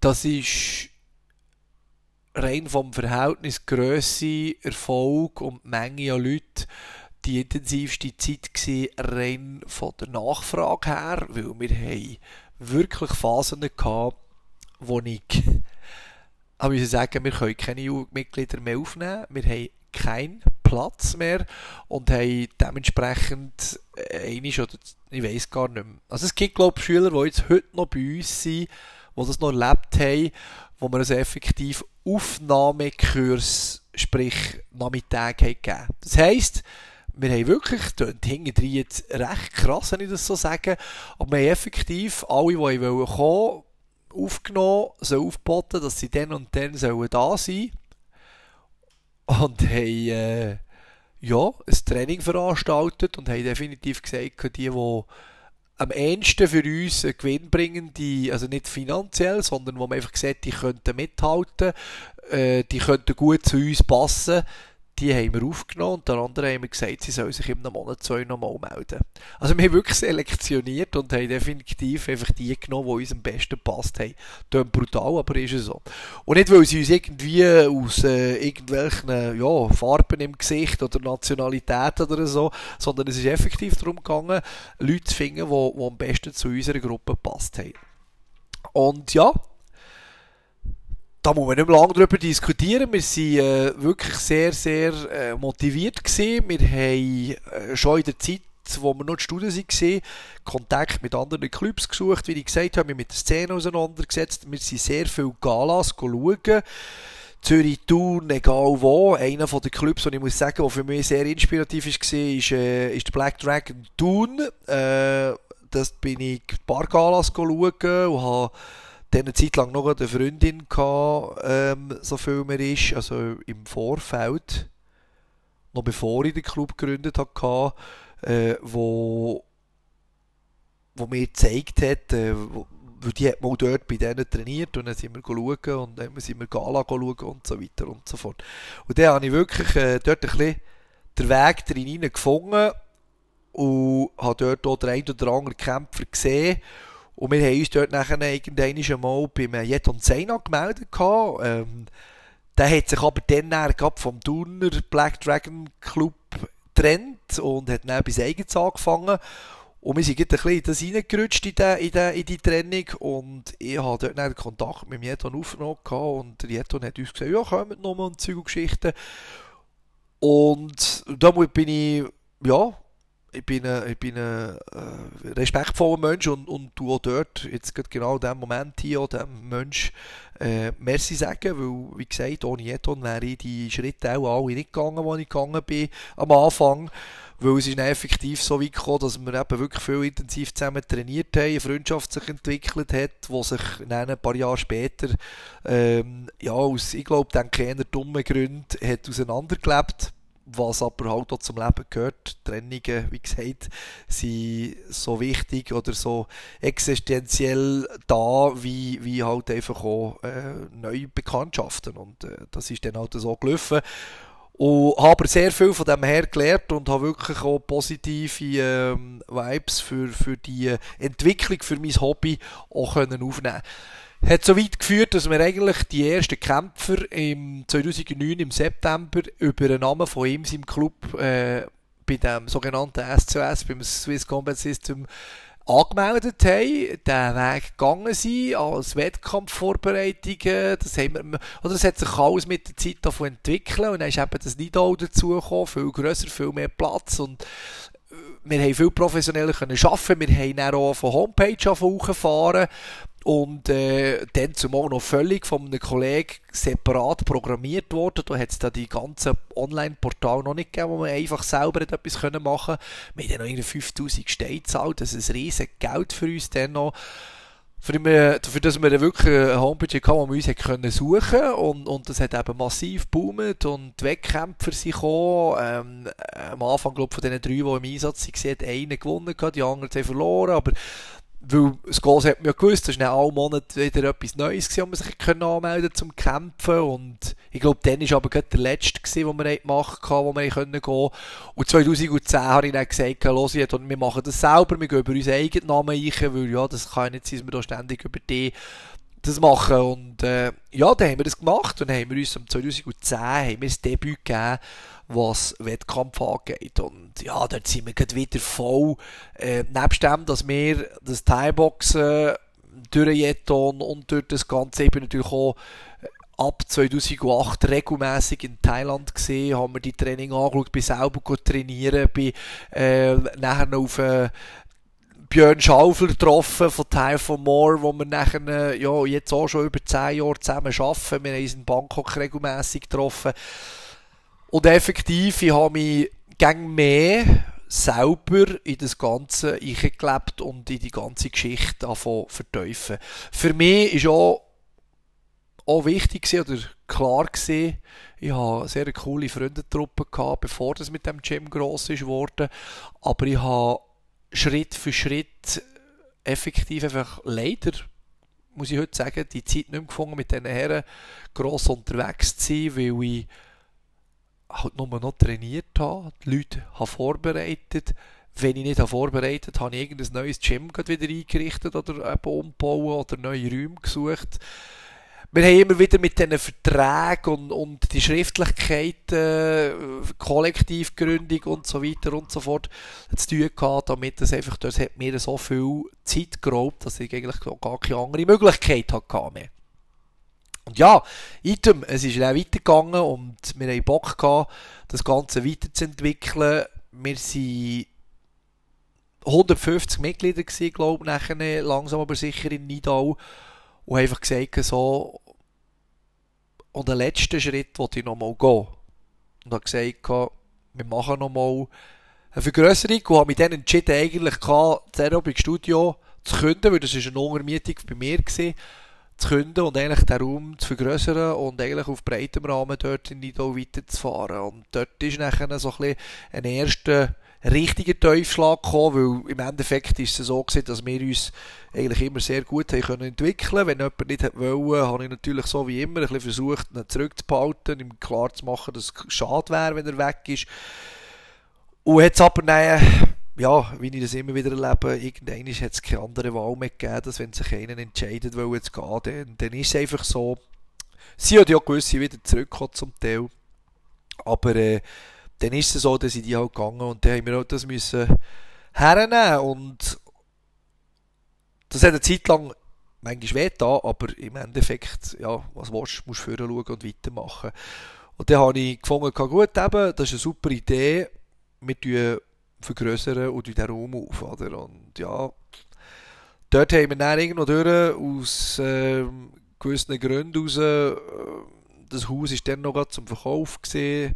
das ist rein vom Verhältnis Grösse, Erfolg und Menge an Leuten die intensivste Zeit gewesen, rein von der Nachfrage her, weil wir haben wirklich Phasen gehabt, wo ich habe ich sagen, wir können keine Mitglieder mehr aufnehmen, wir haben keinen Platz mehr und haben dementsprechend äh, einig oder ich weiß gar nicht mehr. Also es gibt glaube ich Schüler, die jetzt heute noch bei uns sind, die das noch erlebt haben, wo wir also effektiv Aufnahmekurs, sprich Nachmittag haben gegeben. Das heisst, wir haben wirklich, das hinten jetzt recht krass, wenn ich das so sage, aber wir haben effektiv alle, die kommen wollten, aufgenommen, so aufgeboten, dass sie dann und dann sollen da sein und haben äh, ja, ein Training veranstaltet und haben definitiv gesagt, die, die am ehesten für uns einen Gewinn bringen, die, also nicht finanziell, sondern wo man einfach gesagt die könnten mithalten, äh, die könnten gut zu uns passen, die haben wir aufgenommen und der andere haben wir gesagt, sie sollen sich in einem Monat zwei nochmal melden. Also wir haben wirklich selektioniert und haben definitiv einfach die genommen, die uns am besten passt haben. Das brutal, aber ist es so. Und nicht, weil sie uns irgendwie aus äh, irgendwelchen ja, Farben im Gesicht oder Nationalität oder so, sondern es ist effektiv darum gegangen, Leute zu finden, die, die am besten zu unserer Gruppe passt haben. Und ja, da muss man nicht mehr lange darüber diskutieren. Wir waren äh, wirklich sehr, sehr äh, motiviert gewesen. Wir haben äh, schon in der Zeit, wo wir noch in Studien waren, Kontakt mit anderen Clubs gesucht. Wie ich gesagt habe, wir mit der Szene auseinandergesetzt. Wir sind sehr viel Galas schauen. Zürich, Thun, egal wo. Einer den Clubs, den ich muss sagen, der für mich sehr inspirativ war, ist, äh, ist der Black Dragon Thun. Äh, das bin ich ein paar Galas schauen und habe dann eine Zeit lang noch eine Freundin gehabt, ähm, so viel mehr ist, also im Vorfeld, noch bevor ich den Club gegründet habe, äh, wo, wo mir gezeigt hat, äh, weil die hat mal dort bei denen trainiert und dann sind wir schauen und dann sind wir Gala schauen und so weiter und so fort. Und dann habe ich wirklich äh, dort ein bisschen den Weg drin gefunden und habe dort auch den einen oder anderen Kämpfer gesehen und wir haben uns dort nachher irgendwann mal beim Jeton Zena gemeldet. Ähm, der hat sich aber dann vom Turner Black Dragon Club getrennt und hat dann bis Eigens angefangen. Und wir sind ein bisschen das reingerutscht in die, in, in die Trennung und ich habe dort dann Kontakt mit Jeton aufgenommen und Jeton hat uns gesagt, ja, kommt nochmal und Zeug und Geschichten. Bin ich, ja, ich bin ich bin ein äh, respektvoller Mensch und, und du auch dort, jetzt genau in diesem Moment hier, dem Mensch, äh, Merci sagen, weil, wie gesagt, ohne Eton wäre die Schritte auch alle nicht gegangen, die ich gegangen bin am Anfang, weil es ist effektiv so weit gekommen, dass wir eben wirklich viel intensiv zusammen trainiert haben, eine Freundschaft sich entwickelt hat, die sich dann ein paar Jahre später, ähm, ja, aus, ich glaube, dann keiner dummen Gründen hat auseinandergelebt was aber halt auch zum Leben gehört. Trennungen, wie gesagt, sind so wichtig oder so existenziell da, wie, wie halt einfach auch äh, neue Bekanntschaften. Und äh, das ist dann halt so gelaufen. Und habe sehr viel von dem her gelernt und habe wirklich auch positive ähm, Vibes für, für die Entwicklung, für mein Hobby auch können aufnehmen hat so weit geführt, dass wir eigentlich die ersten Kämpfer im 2009 im September über den Namen von ihm im Club äh, bei dem sogenannten SCS, beim Swiss Combat System angemeldet haben, den Weg gegangen sind, als Wettkampfvorbereitungen, das haben wir, oder das hat sich alles mit der Zeit davon entwickelt und dann ist eben das Nidal dazugekommen, viel grösser, viel mehr Platz und äh, wir haben viel professioneller können arbeiten, wir haben dann auch von Homepage hochgefahren und äh, dann zumal noch völlig von einem Kollegen separat programmiert worden. Da hat es die ganzen Online-Portale noch nicht gegeben, wo man einfach selber etwas machen konnte. Wir haben noch irgendwie 5000 Steine gezahlt. Das ist ein riesen Geld für uns dann noch. Für, wir, für das wir wirklich eine Homepage hatten, wo wir uns suchen und, und das hat eben massiv boomt und die Wettkämpfer sind gekommen. Ähm, am Anfang, glaube ich, von diesen drei, die im Einsatz waren, hat einer gewonnen, die anderen haben verloren, aber weil das Goals hat man ja gewusst, das war alle Monate wieder etwas Neues, gewesen, wo man sich anmelden zum Kämpfen und ich glaube, dann war aber gerade der letzte, gewesen, den wir gemacht haben, wo wir gehen konnten. Und 2010 habe ich dann gesagt, los, wir machen das selber, wir gehen über unseren eigenen Namen ein, weil ja, das kann nicht sein, dass wir da ständig über die das machen und äh, ja, dann haben wir das gemacht und haben wir uns 2010 haben wir das Debüt gegeben was Wettkampf angeht. Und ja, dort sind wir gerade wieder voll. Äh, nebst dem, dass wir das Thai-Boxen durch Jeton und durch das Ganze eben natürlich auch äh, ab 2008 regelmäßig in Thailand gesehen, haben wir die Training angeschaut, bin selber trainieren, bin äh, nachher noch auf äh, Björn Schaufler getroffen von Teil von More, wo wir nachher, äh, ja, jetzt auch schon über 10 Jahre zusammen arbeiten. Wir haben uns in Bangkok regelmäßig getroffen. Und effektiv, ich habe mich gegen mehr selber in das Ganze eingelebt und in die ganze Geschichte davon verteufeln. Für mich ist auch, auch wichtig oder klar gewesen, ich hatte eine sehr coole Freundentruppe gehabt, bevor das mit dem Gym gross ist. Aber ich habe Schritt für Schritt effektiv einfach leider muss ich heute sagen, die Zeit nicht mehr gefunden, mit diesen Herren gross unterwegs zu sein, weil ich halt nur noch trainiert habe, die Leute habe vorbereitet. Wenn ich nicht habe vorbereitet habe, habe ich irgendein neues Gym wieder eingerichtet oder eben umbauen oder neue Räume gesucht. Wir haben immer wieder mit diesen Verträgen und, und die Schriftlichkeiten, Kollektivgründung und so weiter und so fort zu tun gehabt, damit das einfach, das hat mir so viel Zeit geraubt, dass ich eigentlich gar keine andere Möglichkeit hatte mehr. Und ja, Item, es ist dann weitergegangen und wir haben Bock gehabt, das Ganze weiterzuentwickeln. Wir waren 150 Mitglieder gewesen, glaube ich, nachher langsam aber sicher in Nidau und einfach gesagt, so, und den letzten Schritt wollte ich nochmal gehen. Und habe gesagt, wir machen nochmal eine Vergrößerung und habe mich dann entschieden, eigentlich das Aerobic Studio zu künden, weil das war eine Untermietung bei mir war zu künden und eigentlich den Raum zu vergrößern und eigentlich auf breitem Rahmen dort in Nidau weiterzufahren. Und dort ist nachher so ein, bisschen ein erster richtiger Teufschlag gekommen, weil im Endeffekt ist es so gewesen, dass wir uns eigentlich immer sehr gut haben können entwickeln. Wenn jemand nicht wollte, habe ich natürlich so wie immer ein bisschen versucht, ihn zurückzubehalten, ihm klar zu machen, dass es schade wäre, wenn er weg ist. Und jetzt aber nein, ja, wie ich das immer wieder erlebe, irgendwann hat es keine andere Wahl mehr gegeben, dass wenn sich einer entscheidet, wo jetzt gehen, dann, dann ist es einfach so. Sie hat ja gewisse wieder zurückgekommen zum Teil. Aber äh, dann ist es so, dass ich die halt gegangen und dann haben wir auch das müssen hernehmen und das hat eine Zeit lang manchmal weh da, aber im Endeffekt, ja, was willst du, musst du schauen und weitermachen. Und dann habe ich gefunden, gut, eben, das ist eine super Idee, wir vergrößern und den Raum auf, oder? Und ja, dort haben wir dann irgendwo durch, aus äh, gewissen Gründen raus, äh, das Haus ist dann noch zum Verkauf gesehen,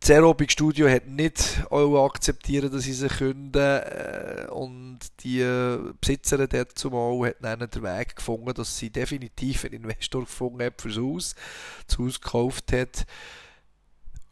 das Aerobic Studio hat nicht akzeptiert, dass sie sich künden äh, und die Besitzerin dort zumal hat dann den Weg gefunden, dass sie definitiv einen Investor gefunden hat fürs Haus, das Haus gekauft hat.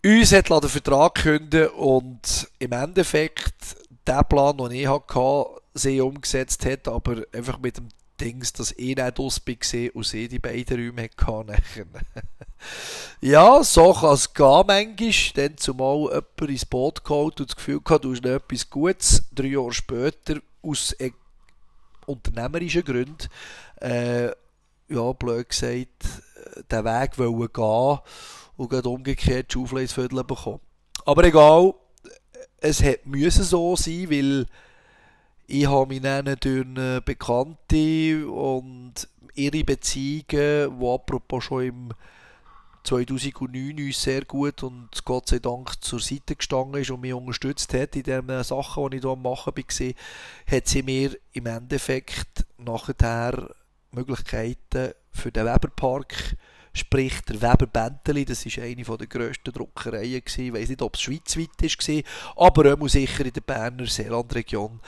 Uns hat den Vertrag gekündigt und im Endeffekt der Plan, den ich hatte, sie umgesetzt hat, aber einfach mit dem Dings, dass ich nicht aus war und sie die beiden Räume hatte. ja, so kann es gehen manchmal. Dann zumal jemand ins Boot geholt und das Gefühl gehabt, du hast noch etwas Gutes. Drei Jahre später, aus äh, unternehmerischen Gründen, äh, ja, blöd gesagt, äh, den Weg wollen gehen und gerade umgekehrt die bekommen. Aber egal, es musste so sein, weil ich habe mich dann durch Bekannte und ihre Beziehungen, die apropos schon im 2009 uns sehr gut und Gott sei Dank zur Seite gestanden ist und mich unterstützt hat in den Sachen, die ich hier am machen war, hat sie mir im Endeffekt nachher Möglichkeiten für den Weberpark sprich der Weber Benteli, das ist eine der grössten Druckereien gewesen. ich weiß nicht, ob es schweizweit war, aber auch sicher in der Berner Seelandregion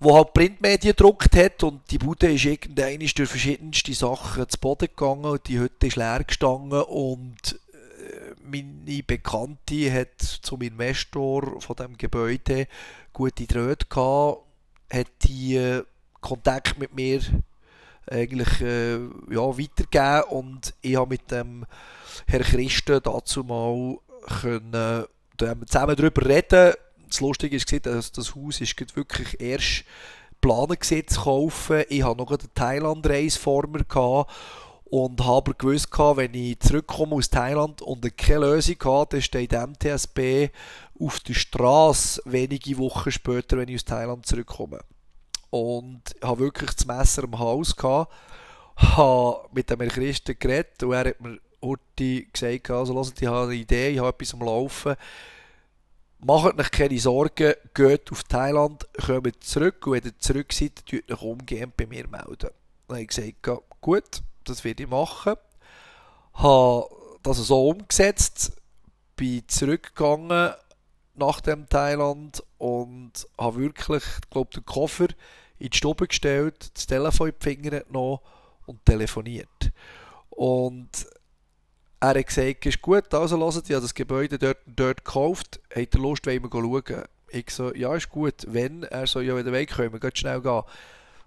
wo halt Printmedien gedruckt hat und die Bude ist irgendwann durch verschiedenste Sachen zu Boden gegangen und die Hütte ist leer gestanden und äh, meine Bekannte hat zum Investor von dem Gebäude gute Dröte gehabt, hat die äh, Kontakt mit mir eigentlich äh, ja, weitergegeben und ich habe mit dem Herr Christen dazu mal können, zusammen darüber reden das Lustige ist, dass das Haus ist wirklich erst geplant zu kaufen. Ich hatte noch eine Thailand-Reise vor mir gehabt und habe gewusst, wenn ich zurückkomme aus Thailand und keine Lösung habe, dann steht MTSB auf der Straße wenige Wochen später, wenn ich aus Thailand zurückkomme. Und habe wirklich das Messer am Haus gehabt, habe mit dem Christen geredet und er hat mir heute gesagt, also hört, ich habe eine Idee, ich habe etwas am Laufen, macht euch keine Sorgen, geht auf Thailand, kommt zurück und wenn ihr zurück seid, tut euch umgehend bei mir melden. Dann habe ich gesagt, gut, das werde ich machen. Habe das so umgesetzt, bin zurückgegangen nach dem Thailand und habe wirklich, glaube den Koffer in die Stube gestellt, das Telefon in die Finger genommen und telefoniert. Und er hat gesagt, ist gut, also hört, ich habe das Gebäude dort, dort gekauft, habt ihr Lust, wollen wir schauen? Ich so, ja, ist gut, wenn? Er so, ja, wenn ihr wollt, wir schnell gehen.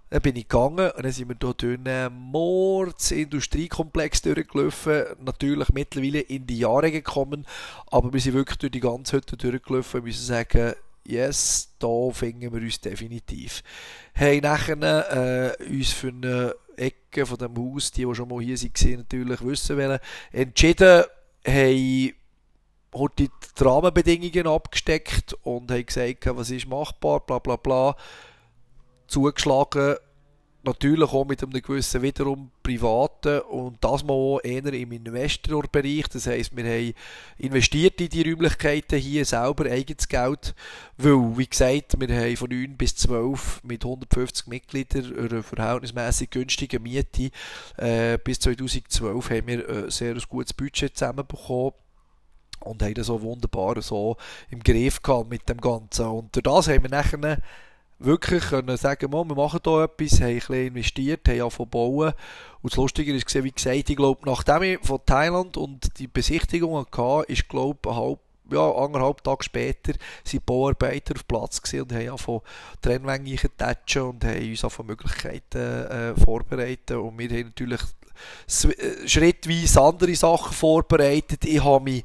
Dann bin ich gegangen und dann sind wir hier durch einen Mords-Industriekomplex durchgelaufen. Natürlich mittlerweile in die Jahre gekommen, aber wir sind wirklich durch die ganze Hütte durchgelaufen und müssen sagen, yes, da finden wir uns definitiv. Haben nachher äh, uns für eine Ecke von dem Haus, die, die schon mal hier waren, natürlich wissen wollen, entschieden, haben heute die Rahmenbedingungen abgesteckt und haben gesagt, was ist machbar, bla bla bla, zugeschlagen natürlich auch mit einem gewissen wiederum privaten und das mal auch eher im Investorbereich. Das heisst, wir haben investiert in die Räumlichkeiten hier selber eigenes Geld, weil, wie gesagt, wir haben von 9 bis 12 mit 150 Mitgliedern eine verhältnismäßig günstige Miete. Äh, bis 2012 haben wir ein sehr gutes Budget zusammenbekommen und haben das so wunderbar so im Griff gehabt mit dem Ganzen. Und das haben wir nachher wirklich können sagen, wir machen hier etwas, haben ein bisschen investiert, haben angefangen bauen. Und das Lustige ist, wie gesagt, ich glaube, nachdem ich von Thailand und die Besichtigung hatte, ist, glaube ich, ja, anderthalb Tage später sind Bauarbeiter auf Platz und haben von Trennwänge tatschen und haben uns auf Möglichkeiten äh, vorbereitet. Und wir haben natürlich äh, schrittweise andere Sachen vorbereitet. Ich habe mich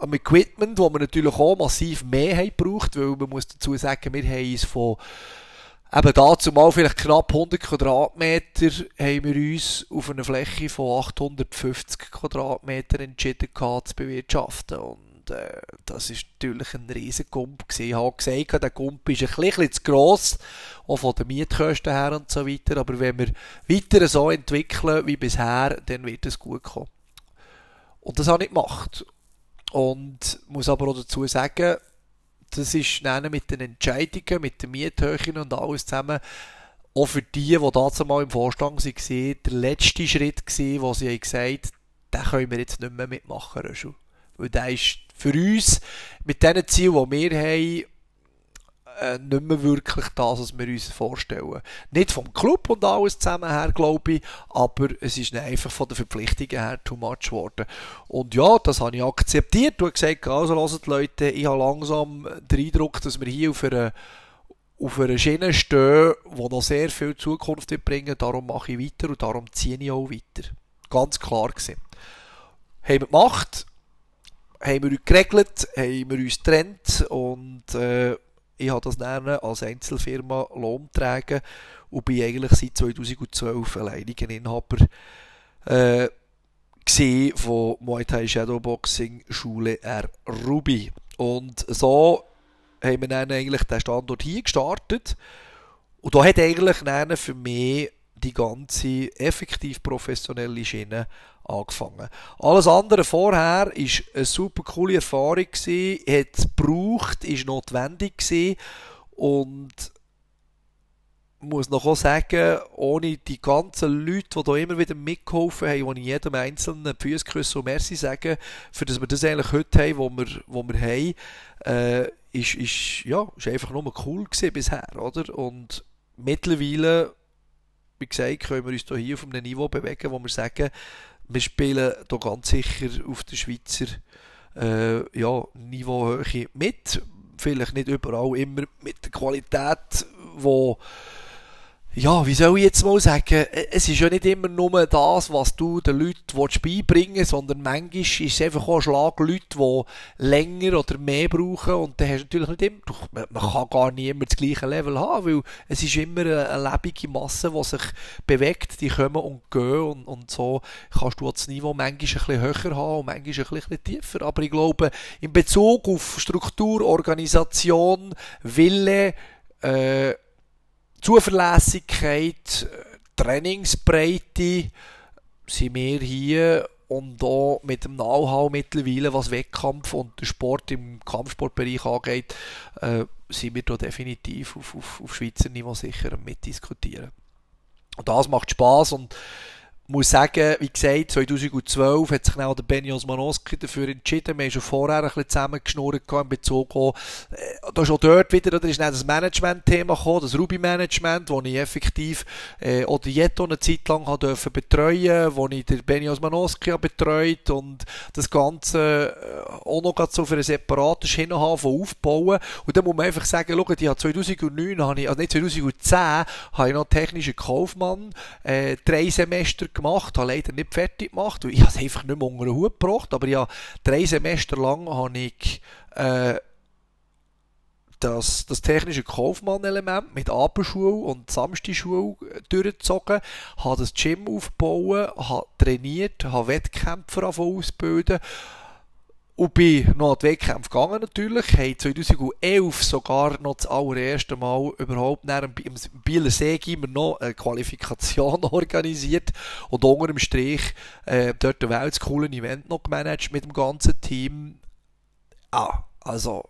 am Equipment, wo wir natürlich auch massiv mehr haben gebraucht, weil man muss dazu sagen, wir haben uns von eben dazu mal vielleicht knapp 100 Quadratmeter haben wir uns auf einer Fläche von 850 Quadratmeter entschieden zu bewirtschaften. Und äh, das ist natürlich ein riesen Gump Ich habe gesagt, der Gump ist ein bisschen zu gross, auch von den Mietkosten her und so weiter. Aber wenn wir weiter so entwickeln wie bisher, dann wird es gut kommen. Und das habe ich gemacht. Und muss aber auch dazu sagen, das ist dann mit den Entscheidungen, mit den Miethöhen und alles zusammen, auch für die, die dazu mal im Vorstand waren, der letzte Schritt gewesen, wo sie gesagt haben, den können wir jetzt nicht mehr mitmachen. Weil der ist für uns, mit den Zielen, die wir haben, äh, nicht mehr wirklich das, was wir uns vorstellen. Nicht vom Club und alles zusammen her, glaube ich, aber es ist einfach von den Verpflichtungen her too much geworden. Und ja, das habe ich akzeptiert und gesagt, also hört Leute, ich habe langsam den Eindruck, dass wir hier auf einer auf einer Schiene stehen, die noch sehr viel Zukunft bringen darum mache ich weiter und darum ziehe ich auch weiter. Ganz klar gewesen. Haben wir gemacht, haben wir uns geregelt, haben wir uns getrennt und äh, ich habe das dann als Einzelfirma Lohn tragen und bin eigentlich seit 2012 alleiniger Inhaber äh, von Muay Thai Shadowboxing Schule R. Ruby. Und so haben wir dann eigentlich den Standort hier gestartet. Und da hat eigentlich dann für mich die ganze effektiv professionelle Schiene angefangen. Alles andere vorher ist eine super coole Erfahrung gewesen, hat gebraucht, ist notwendig und muss noch sagen, ohne die ganzen Leute, die da immer wieder mitgeholfen haben, die ich jedem Einzelnen küssen und Merci sagen, für das wir das eigentlich heute haben, wo wir, wo wir haben, äh, ist, ist, ja, ist einfach nur cool gewesen bisher, oder? Und mittlerweile, wie gesagt, können wir uns hier auf einem Niveau bewegen, wo wir sagen, wir spielen hier ganz sicher auf der Schweizer äh, ja, Niveauhöhe mit. Vielleicht nicht überall immer mit der Qualität, die ja, wie soll ich jetzt mal sagen, es ist ja nicht immer nur das, was du den Leuten beibringen willst, sondern manchmal ist es einfach auch ein Schlag Leute, die länger oder mehr brauchen. Und dann hast du natürlich nicht immer, man kann gar nicht immer das gleiche Level haben, weil es ist immer eine lebende Masse, die sich bewegt, die kommen und gehen und, und so kannst du das Niveau manchmal ein bisschen höher haben und manchmal ein bisschen tiefer, aber ich glaube, in Bezug auf Struktur, Organisation, Wille, äh, Zuverlässigkeit, Trainingsbreite sind wir hier und auch mit dem Know-how mittlerweile, was Wettkampf und den Sport im Kampfsportbereich angeht, äh, sind wir da definitiv auf, auf, auf Schweizer Niveau sicher mitdiskutieren. Und das macht Spaß und muss sagen, wie gesagt, 2012 hat sich der Benny Osmanowski dafür entschieden. Wir haben schon vorher ein bisschen zusammengeschnurrt in Bezug auf, äh, da auch dort wieder, da ist dann das Management-Thema gekommen, das Ruby-Management, das ich effektiv, äh, oder Jetto eine Zeit lang habe dürfen betreuen, wo ich den Benny Osmanowski betreut und das Ganze äh, auch noch so für einen separaten Schiene haben, von aufbauen. Und dann muss man einfach sagen, schau, ich habe 2009, habe ich, also nicht 2010, habe ich noch technischen Kaufmann, äh, drei Semester gemacht, habe leider nicht fertig gemacht, weil ich es einfach nicht mehr unter den Hut gebracht, aber ja, drei Semester lang habe ich äh, das, das technische Kaufmann-Element mit Abendschule und Samstagschule durchgezogen, habe das Gym aufgebaut, habe trainiert, habe Wettkämpfer ausbilden und bin noch an die Wettkämpfe gegangen natürlich, haben 2011 sogar noch das allererste Mal überhaupt. Nach dem Bieler See immer noch eine Qualifikation organisiert. Und unter dem Strich äh, dort ein weltcooles Event noch gemanagt mit dem ganzen Team. Ah, also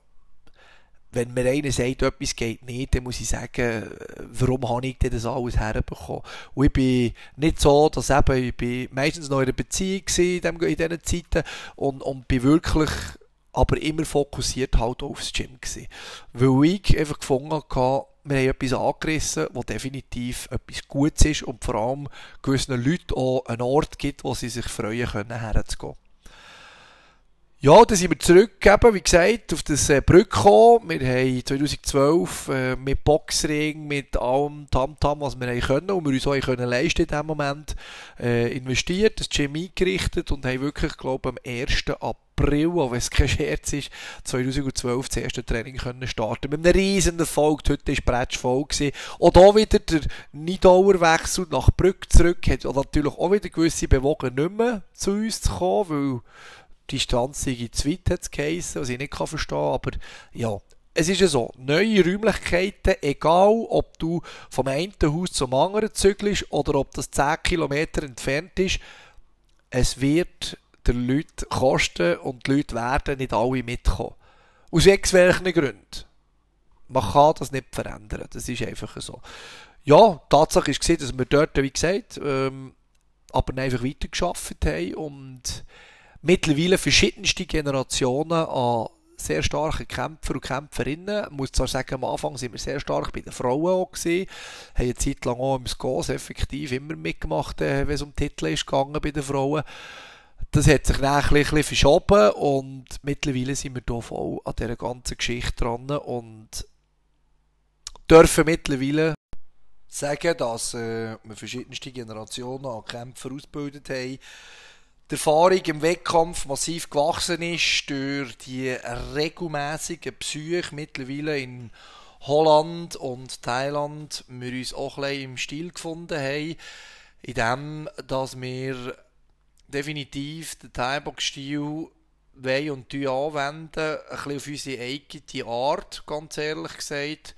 wenn mir einer sagt, etwas geht nicht, dann muss ich sagen, warum habe ich das alles herbekommen? Und ich bin nicht so, dass eben, ich bin meistens noch in einer Beziehung in, in diesen Zeiten und, und bin wirklich aber immer fokussiert halt aufs Gym gewesen. Weil ich einfach gefunden habe, wir haben etwas angerissen, was definitiv etwas Gutes ist und vor allem gewissen Leuten auch einen Ort gibt, wo sie sich freuen können, herzugehen. Ja, dann sind wir zurückgegeben, wie gesagt, auf das äh, Brück gekommen. Wir haben 2012 äh, mit Boxring, mit allem Tamtam, was wir können und wir uns auch können leisten in diesem Moment, äh, investiert, das Gym eingerichtet und haben wirklich, glaube am 1. April, auch wenn es kein Scherz ist, 2012 das erste Training können starten. Mit einem riesen Erfolg, heute war Bretsch voll. Gewesen. Auch hier wieder der Nidauerwechsel nach Brück zurück, hat natürlich auch wieder gewisse Bewogen nicht mehr zu uns zu kommen, weil die Distanz sei zu weit, hat es geheissen, was ich nicht kann verstehen kann. Aber ja, es ist ja so, neue Räumlichkeiten, egal ob du vom einen Haus zum anderen zügelst oder ob das 10 Kilometer entfernt ist, es wird der Leute kosten und die Leute werden nicht alle mitkommen. Aus irgendwelchen Gründen. Man kann das nicht verändern. Das ist einfach so. Ja, Tatsache ist dass wir dort, wie gesagt, ähm, aber einfach weitergeschafft haben und mittlerweile verschiedenste Generationen an sehr starken Kämpfer und Kämpferinnen. Ich muss zwar sagen, am Anfang sind wir sehr stark bei den Frauen auch gewesen, haben eine Zeit lang auch im Skos effektiv immer mitgemacht, äh, wenn es um Titel ist gegangen bei den Frauen. Das hat sich dann ein bisschen verschoben und mittlerweile sind wir hier voll an dieser ganzen Geschichte dran und dürfen mittlerweile sagen, dass äh, wir verschiedenste Generationen an Kämpfer ausgebildet haben, die Erfahrung im Wettkampf massiv gewachsen ist durch die regelmäßigen Psyche mittlerweile in Holland und Thailand wir uns auch ein bisschen im Stil gefunden haben, in dem, dass wir definitiv den Thai-Box-Stil wollen und anwenden, ein bisschen auf unsere eigene Art, ganz ehrlich gesagt.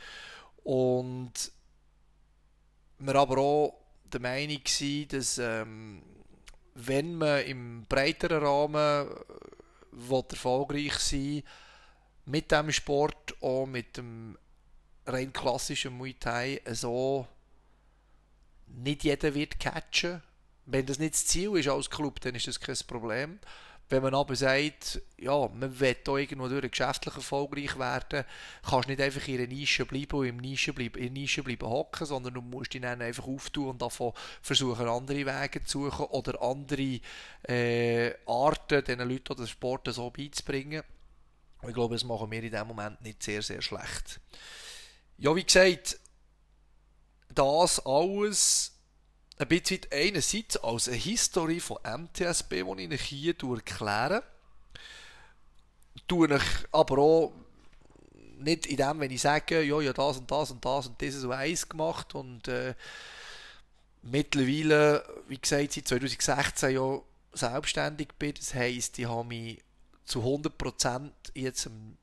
Und wir aber auch der Meinung waren, dass ähm, wenn man im breiteren Rahmen äh, erfolgreich sein mit dem Sport, auch mit dem rein klassischen Muay Thai, so nicht jeder wird catchen. Wenn das nicht das Ziel ist als Club, dann ist das kein Problem. Wenn man aber sagt, ja, man will hier irgendwo durch geschäftlich erfolgreich werden, kannst du nicht einfach in einer Nische bleiben und im Nische bleiben, in Nische bleiben hocken, sondern du musst dich dann einfach auftun und davon versuchen, andere Wege zu suchen oder andere äh, Arten, diesen Leuten den Sport so beizubringen. Ich glaube, das machen wir in diesem Moment nicht sehr, sehr schlecht. Ja, wie gesagt, das alles ein bisschen einerseits als eine Historie von MTSB, die ich euch hier erkläre. Tue ich aber auch nicht in dem, wenn ich sage, ja, ja, das und das und das und dieses und eins gemacht und äh, mittlerweile, wie gesagt, seit 2016 ja selbstständig bin. Das heisst, ich habe mich zu 100% jetzt im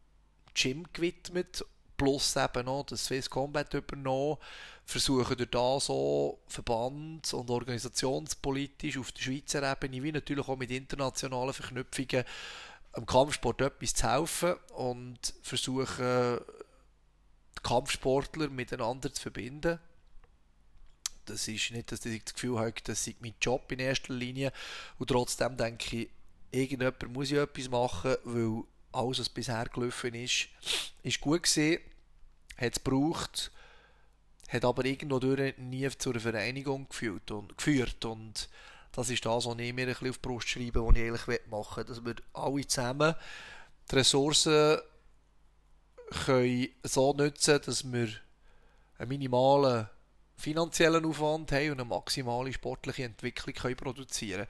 Gym gewidmet, plus eben noch das Swiss Combat übernommen versuchen durch das so verbands- und organisationspolitisch auf der Schweizer Ebene, wie natürlich auch mit internationalen Verknüpfungen, am Kampfsport etwas zu helfen und versuchen, Kampfsportler miteinander zu verbinden. Das ist nicht, dass ich das Gefühl habe, das ist mein Job in erster Linie. Und trotzdem denke ich, irgendjemand muss ja etwas machen, weil alles, was bisher gelaufen ist, ist gut gesehen, hat es gebraucht hat aber irgendwo durch nie zu einer Vereinigung geführt und, geführt und das ist das, was ich mir ein bisschen auf die Brust schreibe, was ich eigentlich machen will, dass wir alle zusammen die Ressourcen können so nutzen, dass wir einen minimalen finanziellen Aufwand haben und eine maximale sportliche Entwicklung können produzieren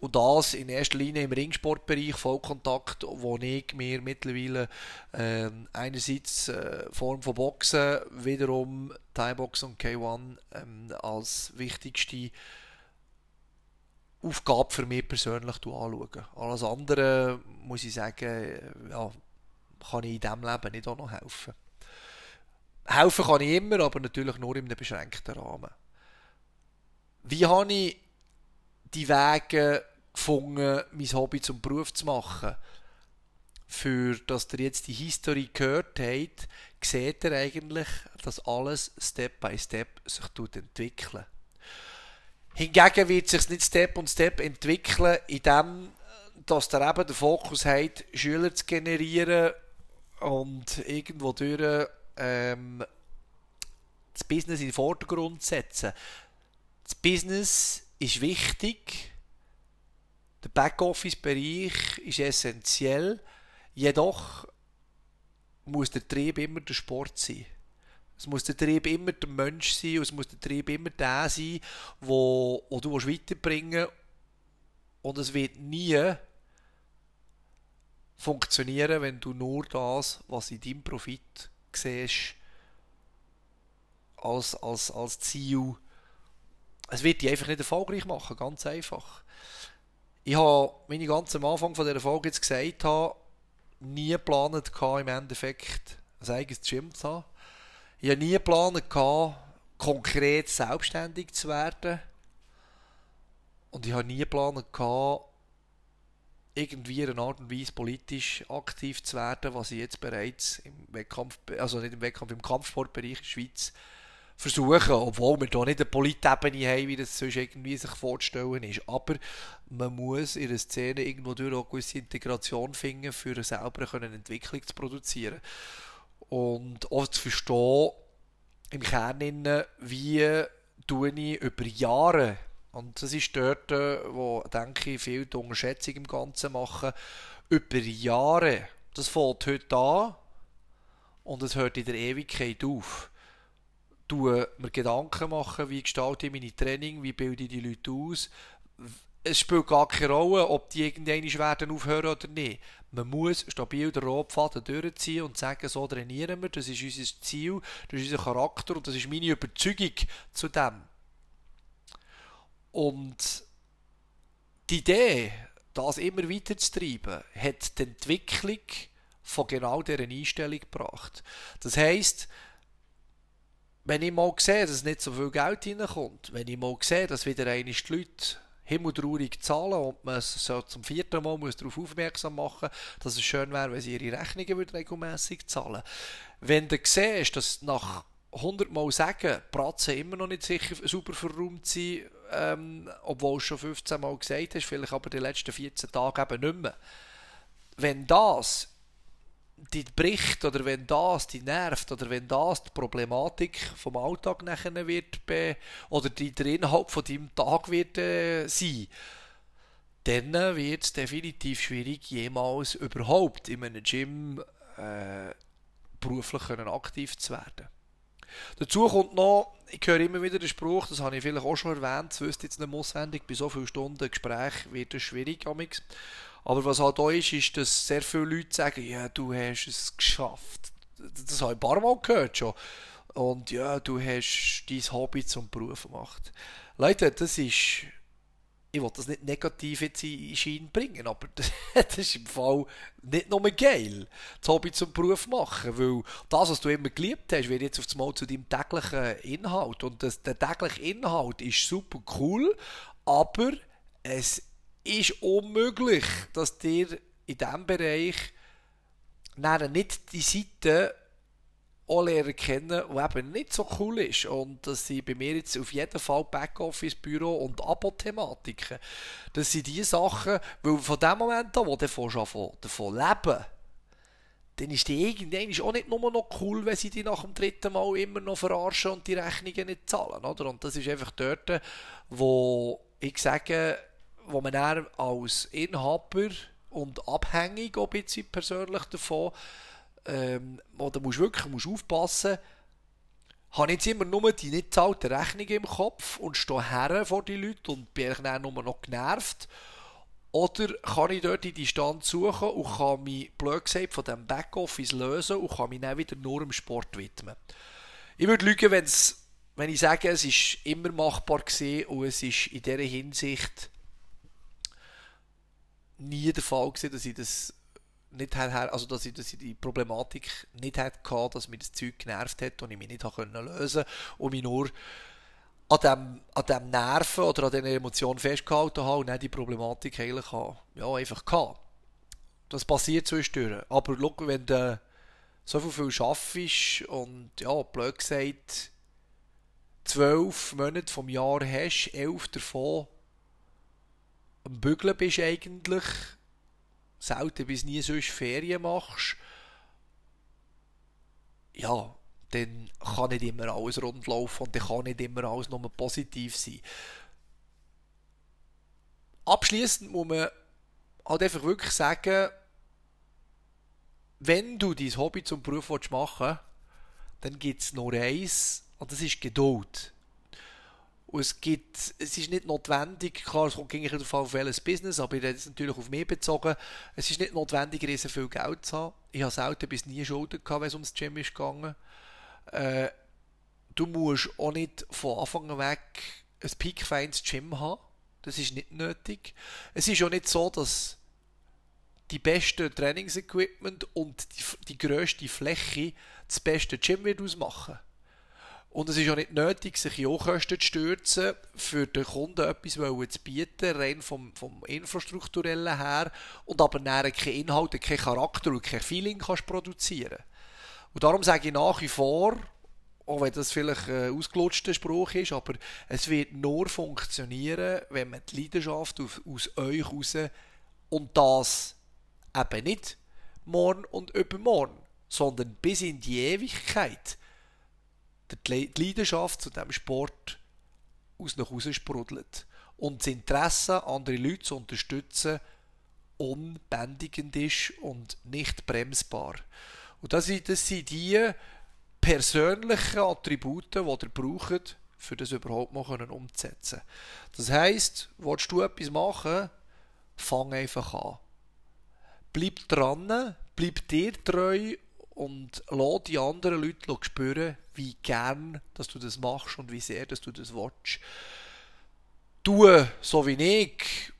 und das in erster Linie im Ringsportbereich, Vollkontakt, wo ich mir mittlerweile äh, einerseits äh, Form von Boxen, wiederum Thai-Box und K1 ähm, als wichtigste Aufgabe für mich persönlich anschauen. Alles andere, muss ich sagen, ja, kann ich in diesem Leben nicht auch noch helfen. Helfen kann ich immer, aber natürlich nur in einem beschränkten Rahmen. Wie habe ich die Wege gefunden, mein Hobby zum Beruf zu machen? Für dass ihr jetzt die History gehört habt, seht ihr eigentlich, dass alles Step by Step sich entwickelt. Hingegen wird sich nicht Step und Step entwickeln, indem dass ihr eben den Fokus habt, Schüler zu generieren und irgendwo durch ähm, das Business in den Vordergrund setzen. Das Business ist wichtig, Der Backoffice-Bereich ist essentiell, jedoch muss der Trieb immer der Sport sein. Es muss der Trieb immer der Mensch sein und es muss der Trieb immer der sein, wo, wo du weiterbringen willst. Und es wird nie funktionieren, wenn du nur das, was in deinem Profit siehst, als, als, als Ziel. Es wird dich einfach nicht erfolgreich machen, ganz einfach. Ich habe, ich ganz am Anfang von dieser Folge jetzt gesagt habe, nie geplant im Endeffekt ein eigenes Gym zu haben. Ich habe nie geplant konkret selbstständig zu werden. Und ich habe nie geplant irgendwie in einer Art und Weise politisch aktiv zu werden, was ich jetzt bereits im Wettkampf, also nicht im Wettkampf, im Kampfsportbereich in der Schweiz versuchen, obwohl wir hier nicht eine Politebene haben, wie das sonst irgendwie sich vorzustellen ist. Aber man muss in der Szene irgendwo durch auch gewisse Integration finden, für selber eine Entwicklung zu produzieren. Und auch zu verstehen, im Kern, wie tue ich über Jahre und das ist dort, äh, wo, denke ich, viel die Unterschätzung im Ganzen machen. Über Jahre, das fängt heute an und es hört in der Ewigkeit auf. Du mir Gedanken machen, wie gestalte ich meine Training, wie bilde ich die Leute aus. Es spielt gar keine Rolle, ob die irgendwann werden aufhören oder nicht. Man muss stabil den Rotfaden durchziehen und sagen, so trainieren wir, das ist unser Ziel, das ist unser Charakter und das ist meine Überzeugung zu dem. Und die Idee, das immer weiter zu treiben, hat die Entwicklung von genau dieser Einstellung gebracht. Das heisst, wenn ich mal sehe, dass nicht so viel Geld reinkommt, wenn ich mal sehe, dass wieder einmal die Leute himmeltraurig zahlen und man so zum vierten Mal muss darauf aufmerksam machen dass es schön wäre, wenn sie ihre Rechnungen regelmäßig zahlen. Wenn du siehst, dass nach 100 Mal sagen, Pratzen immer noch nicht sicher super verräumt sind, ähm, obwohl du schon 15 Mal gesagt hast, vielleicht aber die letzten 14 Tage eben nicht mehr. Wenn das die bricht oder wenn das die nervt oder wenn das die Problematik vom Alltag nachher wird oder die, der Inhalt von deinem Tag wird äh, sein, dann wird es definitiv schwierig, jemals überhaupt in einem Gym äh, beruflich können aktiv zu werden. Dazu kommt noch, ich höre immer wieder den Spruch, das habe ich vielleicht auch schon erwähnt, das wüsste jetzt nicht auswendig, bei so vielen Stunden Gespräch wird es schwierig. Amix. Aber was halt da ist, ist, dass sehr viele Leute sagen, ja, du hast es geschafft. Das habe ich ein paar Mal gehört schon. Und ja, du hast dein Hobby zum Beruf gemacht. Leute, das ist ich will das nicht negativ jetzt in Schein bringen, aber das ist im Fall nicht nur geil, das Hobby zum Beruf machen, weil das, was du immer geliebt hast, wird jetzt auf das Mal zu deinem täglichen Inhalt und das, der tägliche Inhalt ist super cool, aber es ist unmöglich, dass dir in diesem Bereich nicht die Seite auch lernen kennen, die eben nicht so cool ist. Und das sind bei mir jetzt auf jeden Fall Backoffice-Büro und Abo-Thematiken. Das sind die Sachen, weil von dem Moment an, wo du davon, davon leben dann ist die irgendwann auch nicht nur noch cool, wenn sie die nach dem dritten Mal immer noch verarschen und die Rechnungen nicht zahlen. Oder? Und das ist einfach dort, wo ich sage, wo man dann als Inhaber und abhängig, ob jetzt persönlich davon, ähm, oder musst wirklich musst aufpassen, habe jetzt immer nur die nicht zahlte Rechnung im Kopf und stehe her vor die Leute und bin dann nur noch genervt. Oder kann ich dort die Distanz suchen und kann mich, blöd gesagt, von diesem Backoffice lösen und kann mich dann wieder nur dem Sport widmen. Ich würde lügen, wenn ich sage, es ist immer machbar und es ist in dieser Hinsicht nie der Fall gewesen, dass ich das nicht her, also dass ich, dass ich die Problematik nicht hatte, dass mir das Zeug genervt hat und ich mich nicht lösen konnte und mich nur an dem, an dem Nerven oder an dieser Emotion festgehalten habe und nicht die Problematik eigentlich habe, ja, einfach gehabt. Das passiert zwischendurch. Aber schau, wenn du so viel, viel schaffst und ja, blöd gesagt, zwölf Monate vom Jahr hast, elf davon am Bügeln bist eigentlich, selten bis nie sonst Ferien machst, ja, dann kann nicht immer alles rund laufen und dann kann nicht immer alles nur positiv sein. abschließend muss man halt einfach wirklich sagen, wenn du dein Hobby zum Beruf machen willst, dann gibt es nur eins und das ist Geduld. Und es gibt, es ist nicht notwendig, klar, es kommt gegen darauf auf welches Business, aber ich rede natürlich auf mich bezogen, es ist nicht notwendig, riesen viel Geld zu haben. Ich habe selten bis nie Schulden gehabt, wenn es ums Gym ist gegangen. Äh, du musst auch nicht von Anfang an weg ein piekfeines Gym haben. Das ist nicht nötig. Es ist auch nicht so, dass die beste Trainingsequipment und die, die grösste Fläche das beste Gym wird ausmachen. Und es ist auch nicht nötig, sich in Kosten zu stürzen, für den Kunden etwas zu bieten, rein vom, vom Infrastrukturellen her, und aber dann keine Inhalte, keinen Charakter und kein Feeling kannst produzieren. Und darum sage ich nach wie vor, auch wenn das vielleicht ein ausgelutschter Spruch ist, aber es wird nur funktionieren, wenn man die Leidenschaft aus euch raus und das eben nicht morgen und übermorgen, sondern bis in die Ewigkeit die Leidenschaft zu diesem Sport aus nach Hause sprudelt. Und das Interesse, andere Leute zu unterstützen, unbändigend ist und nicht bremsbar. Und das sind, das sind die persönlichen Attribute, die ihr braucht, für das überhaupt mal umzusetzen. Das heisst, willst du etwas machen, fang einfach an. Bleib dran, bleib dir treu und lass die anderen Leute spüren, wie gern dass du das machst und wie sehr dass du das willst. Du, so wie ich,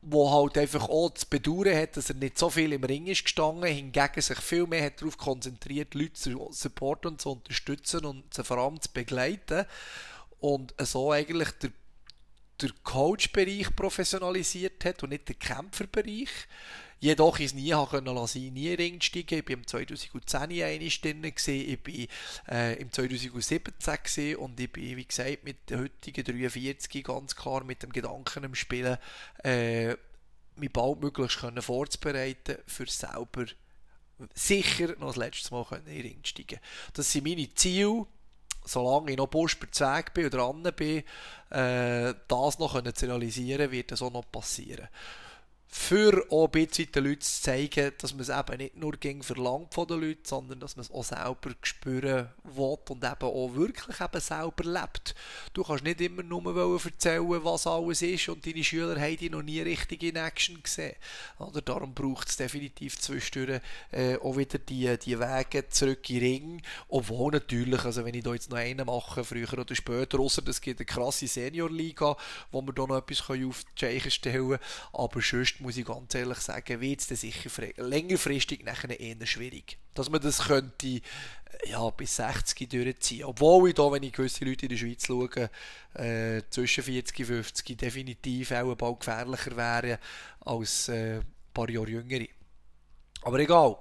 wo halt einfach auch zu bedauern hat, dass er nicht so viel im Ring ist gestanden, hingegen sich viel mehr hat darauf konzentriert, Leute zu supporten und zu unterstützen und sie vor allem zu begleiten und so eigentlich der der Coach-Bereich professionalisiert hat und nicht der Kämpferbereich. Jedoch ist nie können lassen, nie Ring steigen. Ich war im 2010 einmal drin, ich war äh, im 2017 gewesen, und ich bin, wie gesagt, mit den heutigen 43 ganz klar mit dem Gedanken im Spielen, äh, mich baldmöglichst können vorzubereiten, für selber sicher noch das letzte Mal in den Ring steigen. Das sind meine Ziele solange ich noch Busper bin oder dran bin, äh, das noch zu realisieren, wird das auch noch passieren für auch ein bisschen zu zeigen, dass man es eben nicht nur gegen verlangt von den Leuten, sondern dass man es auch selber spüren will und eben auch wirklich eben selber lebt. Du kannst nicht immer nur erzählen, was alles ist und deine Schüler haben dich noch nie richtig in Action gesehen. Oder darum braucht es definitiv zwischendurch äh, auch wieder die, die Wege zurück in den Ring, obwohl natürlich, also wenn ich da jetzt noch einen mache, früher oder später, außer es gibt eine krasse Senior-Liga, wo wir da noch etwas auf die Scheiche stellen können, aber sonst muss ich ganz ehrlich sagen, wird es dann sicher längerfristig nachher eher schwierig. Dass man das könnte äh, ja, bis 60 durchziehen. Obwohl ich da, wenn ich gewisse Leute in der Schweiz schaue, äh, zwischen 40 und 50 definitiv auch bald gefährlicher wären als äh, ein paar Jahre jüngere. Aber egal.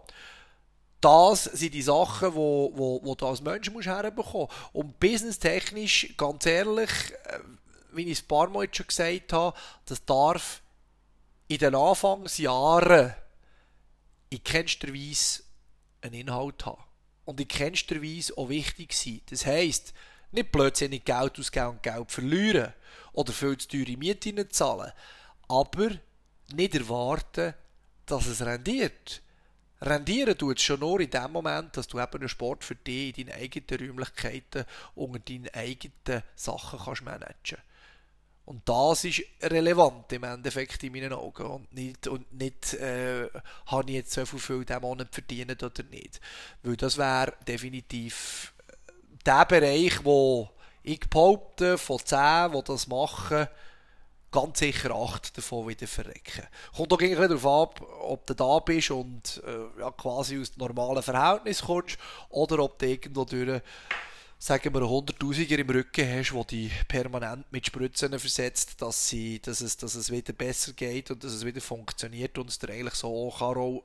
Das sind die Sachen, wo, wo, wo du als Mensch musst herbekommen musst. Und businesstechnisch, ganz ehrlich, äh, wie ich es ein paar Mal schon gesagt habe, das darf in den Anfangsjahren in keinster Weise einen Inhalt haben. Und in keinster Weise auch wichtig sein. Das heisst, nicht plötzlich Geld ausgeben und Geld verlieren oder viel zu teure Miete zahlen, aber nicht erwarten, dass es rendiert. Rendieren tut es schon nur in dem Moment, dass du eben einen Sport für dich in deinen eigenen Räumlichkeiten unter deinen eigenen Sachen kannst managen kannst. Und das ist relevant im Endeffekt in meinen Augen. Und nicht, und nicht äh, habe ich jetzt so viel diesen Monat verdient oder nicht. Weil das wäre definitiv äh, der Bereich, wo ich behaupte, von 10, die das machen, ganz sicher 8 davon wieder verrecken. Kommt auch irgendwie darauf ab, ob du da bist und äh, ja, quasi aus normalen Verhältnissen kommst oder ob du irgendwo durch sagen wir, Hunderttausiger im Rücken hast, der dich permanent mit Spritzen versetzt, dass, sie, dass, es, dass es wieder besser geht und dass es wieder funktioniert und es dir eigentlich so auch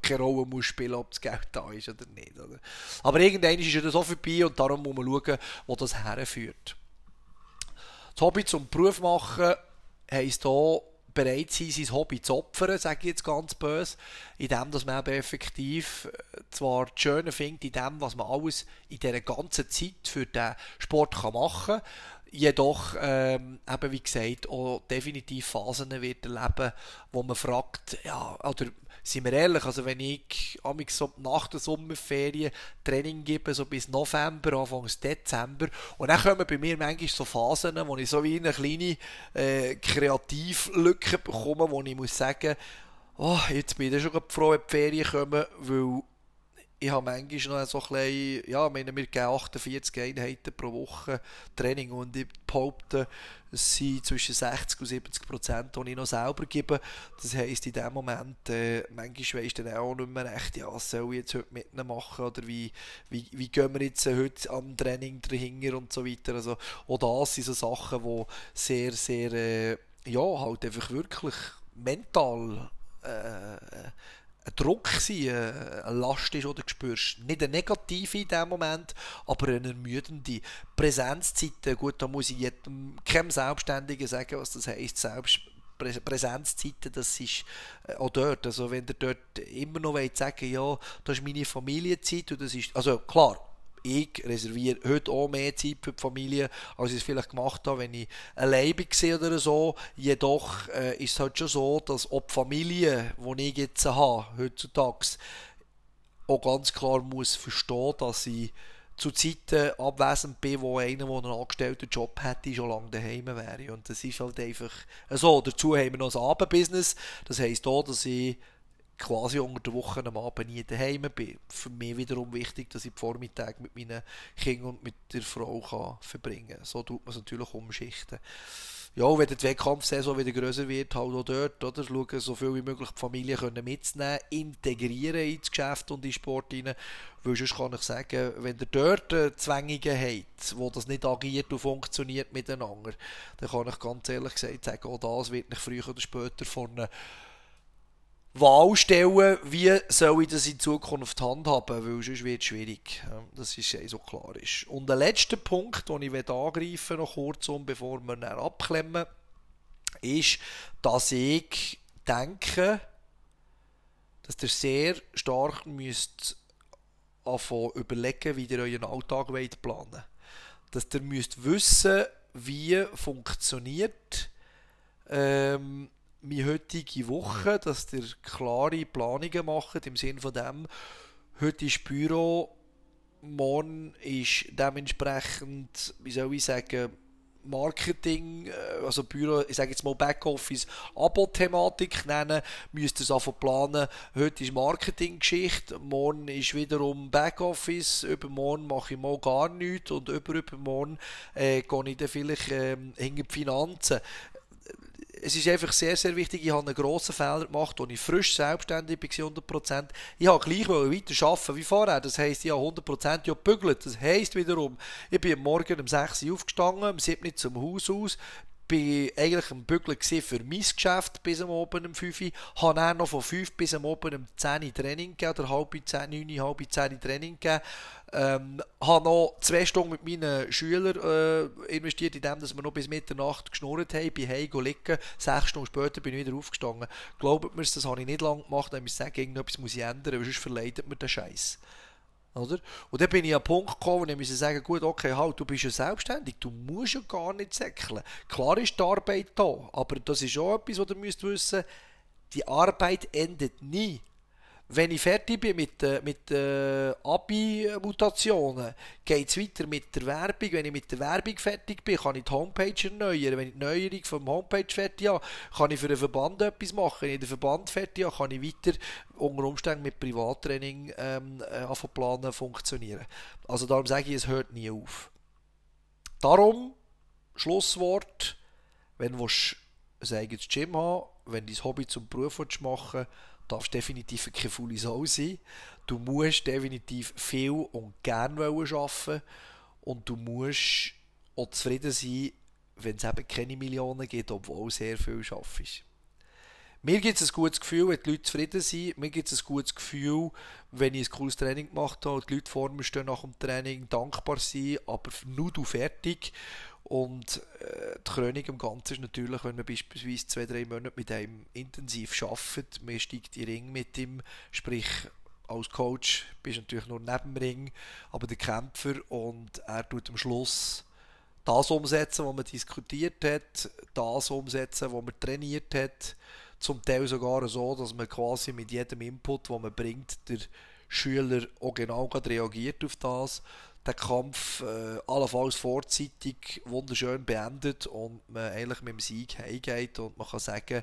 keine Rolle muss spielen, ob das Geld da ist oder nicht. Oder? Aber irgendwann ist es so vorbei und darum muss man schauen, wo das herführt. Das Hobby zum Beruf machen heisst hier bereit sein, sein Hobby zu opfern, sage ich jetzt ganz böse, in dem, dass man eben effektiv äh, zwar das Schöne findet, in dem, was man alles in dieser ganzen Zeit für den Sport kann machen kann. jedoch, ähm, eben wie gesagt, auch definitiv Phasen wird erleben, wo man fragt, ja, oder sind wir ehrlich, also wenn ich so nach der Sommerferien Training gebe, so bis November, Anfang Dezember, und dann kommen bei mir manchmal so Phasen, wo ich so wie eine kleine äh, Kreativlücke bekomme, wo ich muss sagen, oh, jetzt bin ich schon froh, wenn die Ferien kommen, weil ich habe manchmal noch so ein bisschen, ja, ich meine, wir geben 48 Einheiten pro Woche Training und ich behaupte, es sind zwischen 60 und 70 Prozent, die ich noch selber gebe. Das heisst, in dem Moment, äh, manchmal weisst du dann auch nicht mehr recht, ja, was soll ich jetzt heute mit ihnen machen oder wie, wie, wie gehen wir jetzt heute am Training dahinter und so weiter. Also, auch das sind so Sachen, die sehr, sehr, äh, ja, halt einfach wirklich mental äh, ein Druck sein, äh, eine Last ist, oder spürst. Nicht eine negative in dem Moment, aber eine ermüdende. Präsenzzeiten, gut, da muss ich jedem, keinem Selbstständigen sagen, was das heisst, selbst Präsenzzeiten, das ist äh, auch dort. Also wenn ihr dort immer noch wollt sagen, ja, das ist meine Familienzeit und das ist, also klar, ich reserviere heute auch mehr Zeit für die Familie, als ich es vielleicht gemacht habe, wenn ich allein war oder so. Jedoch äh, ist es halt schon so, dass auch die Familie, die ich jetzt habe, heutzutage, auch ganz klar muss verstehen, dass ich zu Zeiten abwesend bin, wo einer, der einen angestellten Job hätte, schon lange daheim wäre. Und das ist halt einfach so. Dazu haben wir noch ein Abendbusiness. Das heisst auch, dass ich quasi unter der Woche am Abend nie daheim bin. Für mich wiederum wichtig, dass ich Vormittag mit meinen Kindern und mit der Frau kann verbringen kann. So tut man es natürlich umschichten. Ja, wenn die Wettkampfsaison wieder größer wird, halt auch dort, oder? Schauen, so viel wie möglich die Familie können mitnehmen, integrieren ins Geschäft und in den Sport rein. Weil sonst kann ich sagen, wenn ihr dort äh, Zwängungen habt, wo das nicht agiert und funktioniert miteinander, dann kann ich ganz ehrlich gesagt sagen, auch das wird nicht früher oder später von Wahl stellen, wie soll ich das in Zukunft handhaben, weil sonst wird es schwierig. Das ist ja so klar. Und der letzte Punkt, den ich angreifen noch kurz um, bevor wir dann abklemmen, ist, dass ich denke, dass ihr sehr stark müsst anfangen überlegen, wie ihr euren Alltag wollt planen Dass ihr müsst wissen, wie funktioniert ähm, meine heutige Woche, dass ihr klare Planungen macht, im Sinne von dem, heute ist Büro, morgen ist dementsprechend, wie soll ich sagen, Marketing, äh, also Büro, ich sage jetzt mal Backoffice, Abo-Thematik nennen, müsst ihr es einfach planen. Heute ist Marketing-Geschichte, morgen ist wiederum Backoffice, übermorgen mache ich mal gar nichts und über übermorgen äh, gehe ich dann vielleicht äh, hinter die Finanzen es ist einfach sehr, sehr wichtig. Ich habe einen grossen Fehler gemacht, als ich frisch selbstständig war, 100%. Ich habe gleich weiter arbeiten wie vorher. Das heisst, ich habe 100% ja gebügelt. Das heisst wiederum, ich bin Morgen um 6 Uhr aufgestanden, um 7 Uhr zum Haus aus, bin eigentlich am Bügeln für mein Geschäft bis am Abend um 5 Uhr. Habe dann noch von 5 bis am Abend um 10 Uhr Training gegeben, oder halb 10, 9, halb 10 Training gegeben. Ähm, habe noch zwei Stunden mit meinen Schülern äh, investiert, in dem, dass wir noch bis Mitternacht geschnurrt haben, bin heim liegen. Sechs Stunden später bin ich wieder aufgestanden. Glaubt mir, das habe ich nicht lange gemacht, dann muss ich sagen, irgendetwas muss ich ändern, sonst verleidet mir den Scheiß. Oder? Und dann bin ich an den Punkt gekommen, wo ich musste sagen, gut, okay, halt, du bist ja selbstständig, du musst ja gar nicht säckeln. Klar ist die Arbeit da, aber das ist auch etwas, was müsst wissen, die Arbeit endet nie. Wenn ich fertig bin mit, äh, mit äh, Abi-Mutationen, geht es weiter mit der Werbung. Wenn ich mit der Werbung fertig bin, kann ich die Homepage erneuern. Wenn ich die Neuerung vom Homepage fertig habe, kann ich für den Verband etwas machen. Wenn ich den Verband fertig habe, kann ich weiter unter Umständen mit Privattraining ähm, äh, planen funktionieren. Also darum sage ich, es hört nie auf. Darum, Schlusswort, wenn du ein eigenes Gym haben wenn du dein Hobby zum Beruf machen willst, darfst definitiv keine faule Sau sein. Du musst definitiv viel und gern arbeiten und du musst auch zufrieden sein, wenn es eben keine Millionen gibt, obwohl sehr viel schaffst. Mir gibt es ein gutes Gefühl, wenn die Leute zufrieden sind. Mir gibt es ein gutes Gefühl, wenn ich ein cooles Training gemacht habe die Leute vor mir stehen nach dem Training, dankbar sind, aber nur du fertig. Und äh, die Krönung im Ganzen ist natürlich, wenn man beispielsweise zwei, drei Monate mit einem intensiv arbeitet, man steigt in Ring mit ihm, sprich als Coach bist du natürlich nur neben dem Ring, aber der Kämpfer. Und er tut am Schluss das umsetzen, was man diskutiert hat, das umsetzen, was man trainiert hat, zum Teil sogar so, dass man quasi mit jedem Input, den man bringt, der Schüler auch genau reagiert auf das, den Kampf äh, allenfalls vorzeitig wunderschön beendet und man eigentlich mit dem Sieg heimgeht und man kann sagen,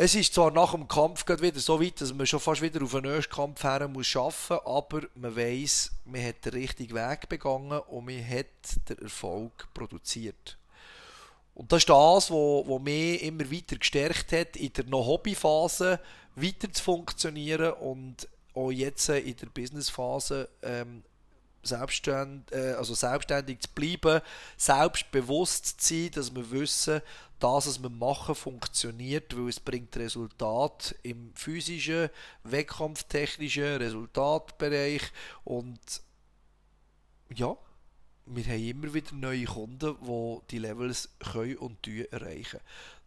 es ist zwar nach dem Kampf wieder so weit, dass man schon fast wieder auf den nächsten Kampf her muss arbeiten, aber man weiß, man hat den richtigen Weg begangen und man hat den Erfolg produziert. Und das ist das, was mich immer weiter gestärkt hat, in der noch Hobbyphase weiter zu funktionieren und auch jetzt in der Businessphase ähm, selbstständig, äh, also selbstständig zu bleiben, selbstbewusst zu sein, dass wir wissen, das, was wir machen, funktioniert, weil es bringt Resultat im physischen, wettkampftechnischen Resultatbereich und ja, wir haben immer wieder neue Kunden, die die Levels können und erreichen.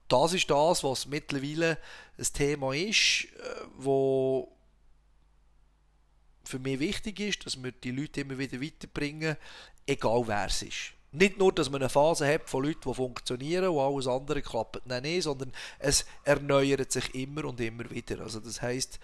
Das ist das, was mittlerweile ein Thema ist, äh, wo für mich wichtig ist, dass wir die Leute immer wieder weiterbringen, egal wer es ist. Nicht nur, dass man eine Phase hat von Leuten, die funktionieren und alles andere klappt nicht, sondern es erneuert sich immer und immer wieder. Also das heißt,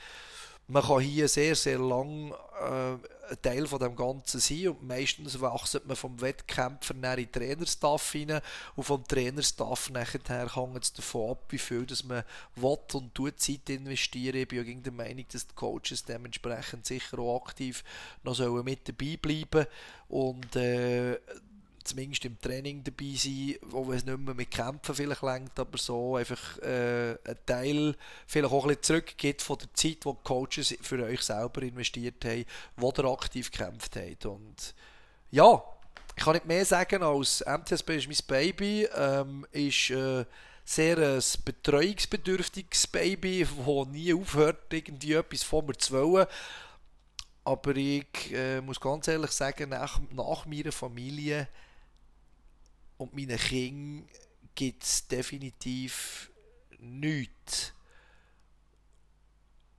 man kann hier sehr, sehr lang äh, ein Teil von dem Ganzen sein und meistens wachset man vom Wettkämpfer in den Trainerstaff hinein und vom Trainerstaff nachher hängt es davon ab, wie viel dass man will und tut Zeit investieren. Ich bin ja der Meinung, dass die Coaches dementsprechend sicher auch aktiv noch mit dabei bleiben und äh, zumindest im Training dabei sein, wo es nicht mehr mit Kämpfen vielleicht lenkt, aber so einfach äh, ein Teil vielleicht auch ein bisschen zurückgeht von der Zeit, die die Coaches für euch selber investiert haben, wo ihr aktiv gekämpft habt. Und ja, ich kann nicht mehr sagen als MTSB ist mein Baby, ähm, ist äh, sehr ein betreuungsbedürftiges Baby, das nie aufhört, irgendwie etwas von mir zu wollen. Aber ich äh, muss ganz ehrlich sagen, nach, nach meiner Familie und meinen Kindern gibt es definitiv nichts,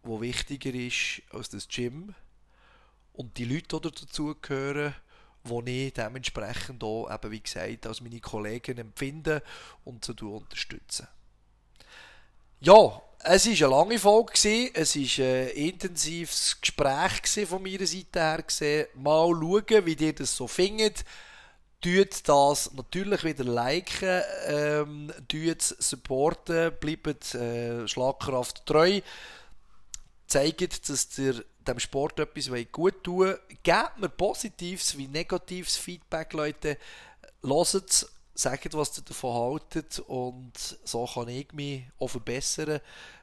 wo wichtiger ist als das Gym und die Leute, die dazugehören, die ich dementsprechend auch, eben wie gesagt, als meine Kollegen empfinde und so unterstützen. Ja, es war eine lange Folge, es war ein intensives Gespräch von meiner Seite her. Mal schauen, wie ihr das so findet. Tut das natürlich wieder liken, ähm, tut supporten, bleibt äh, Schlagkraft treu, zeigt, dass ihr dem Sport etwas gut tun Gebt mir positives wie negatives Feedback, Leute. Hört sagt, was ihr davon haltet. Und so kann ich mich auch verbessern,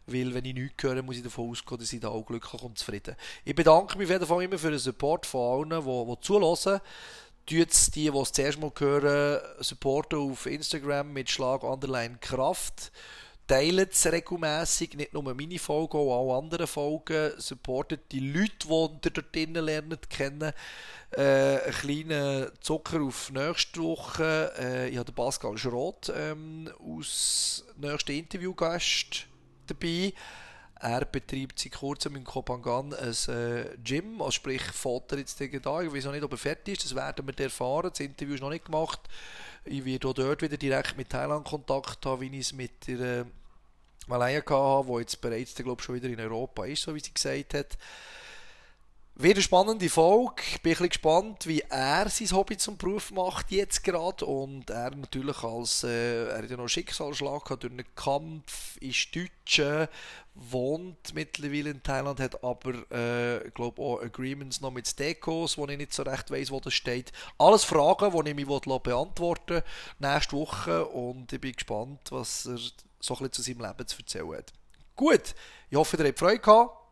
weil wenn ich nichts höre, muss ich davon ausgehen, dass ich da auch glücklich und zufrieden Ich bedanke mich auf jeden Fall immer für den Support von allen, die, die zulassen tut die, die es zuerst mal hören, supporten auf Instagram mit Schlag Underline Kraft. Teilt es regelmässig, nicht nur meine Folgen, auch alle anderen Folgen. Supportet die Leute, die ihr dort drinnen lernen kennen. Äh, einen kleinen Zucker auf nächste Woche. Äh, ich habe den Pascal Schrott ähm, aus nächsten Interviewgast dabei. Er betreibt seit kurzem in Kopangan ein äh, Gym, also sprich Vater jetzt da. Ich weiß noch nicht, ob er fertig ist, das werden wir erfahren. Das Interview ist noch nicht gemacht. Ich werde auch dort wieder direkt mit Thailand Kontakt haben, wie ich es mit der äh, Malaya hatte, die jetzt bereits, glaube schon wieder in Europa ist, so wie sie gesagt hat. Wieder spannende Folge. Ich bin ein gespannt, wie er sein Hobby zum Beruf macht jetzt gerade. Und er natürlich als, äh, er hat ja noch einen Schicksalsschlag gehabt durch einen Kampf, ist Deutscher, wohnt mittlerweile in Thailand, hat aber, äh, glaube auch Agreements noch mit Stekos, wo ich nicht so recht weiß, wo das steht. Alles Fragen, die ich mich beantworten will, nächste Woche. Und ich bin gespannt, was er so ein bisschen zu seinem Leben zu erzählen hat. Gut, ich hoffe, ihr habt Freude gehabt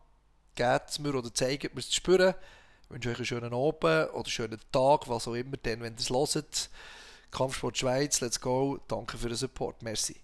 gebt es mir oder zeigt mir es zu spüren. Ich wünsche euch einen schönen Abend oder einen schönen Tag, was auch immer, denn wenn ihr es hört. Kampfsport Schweiz, let's go. Danke für den Support. Merci.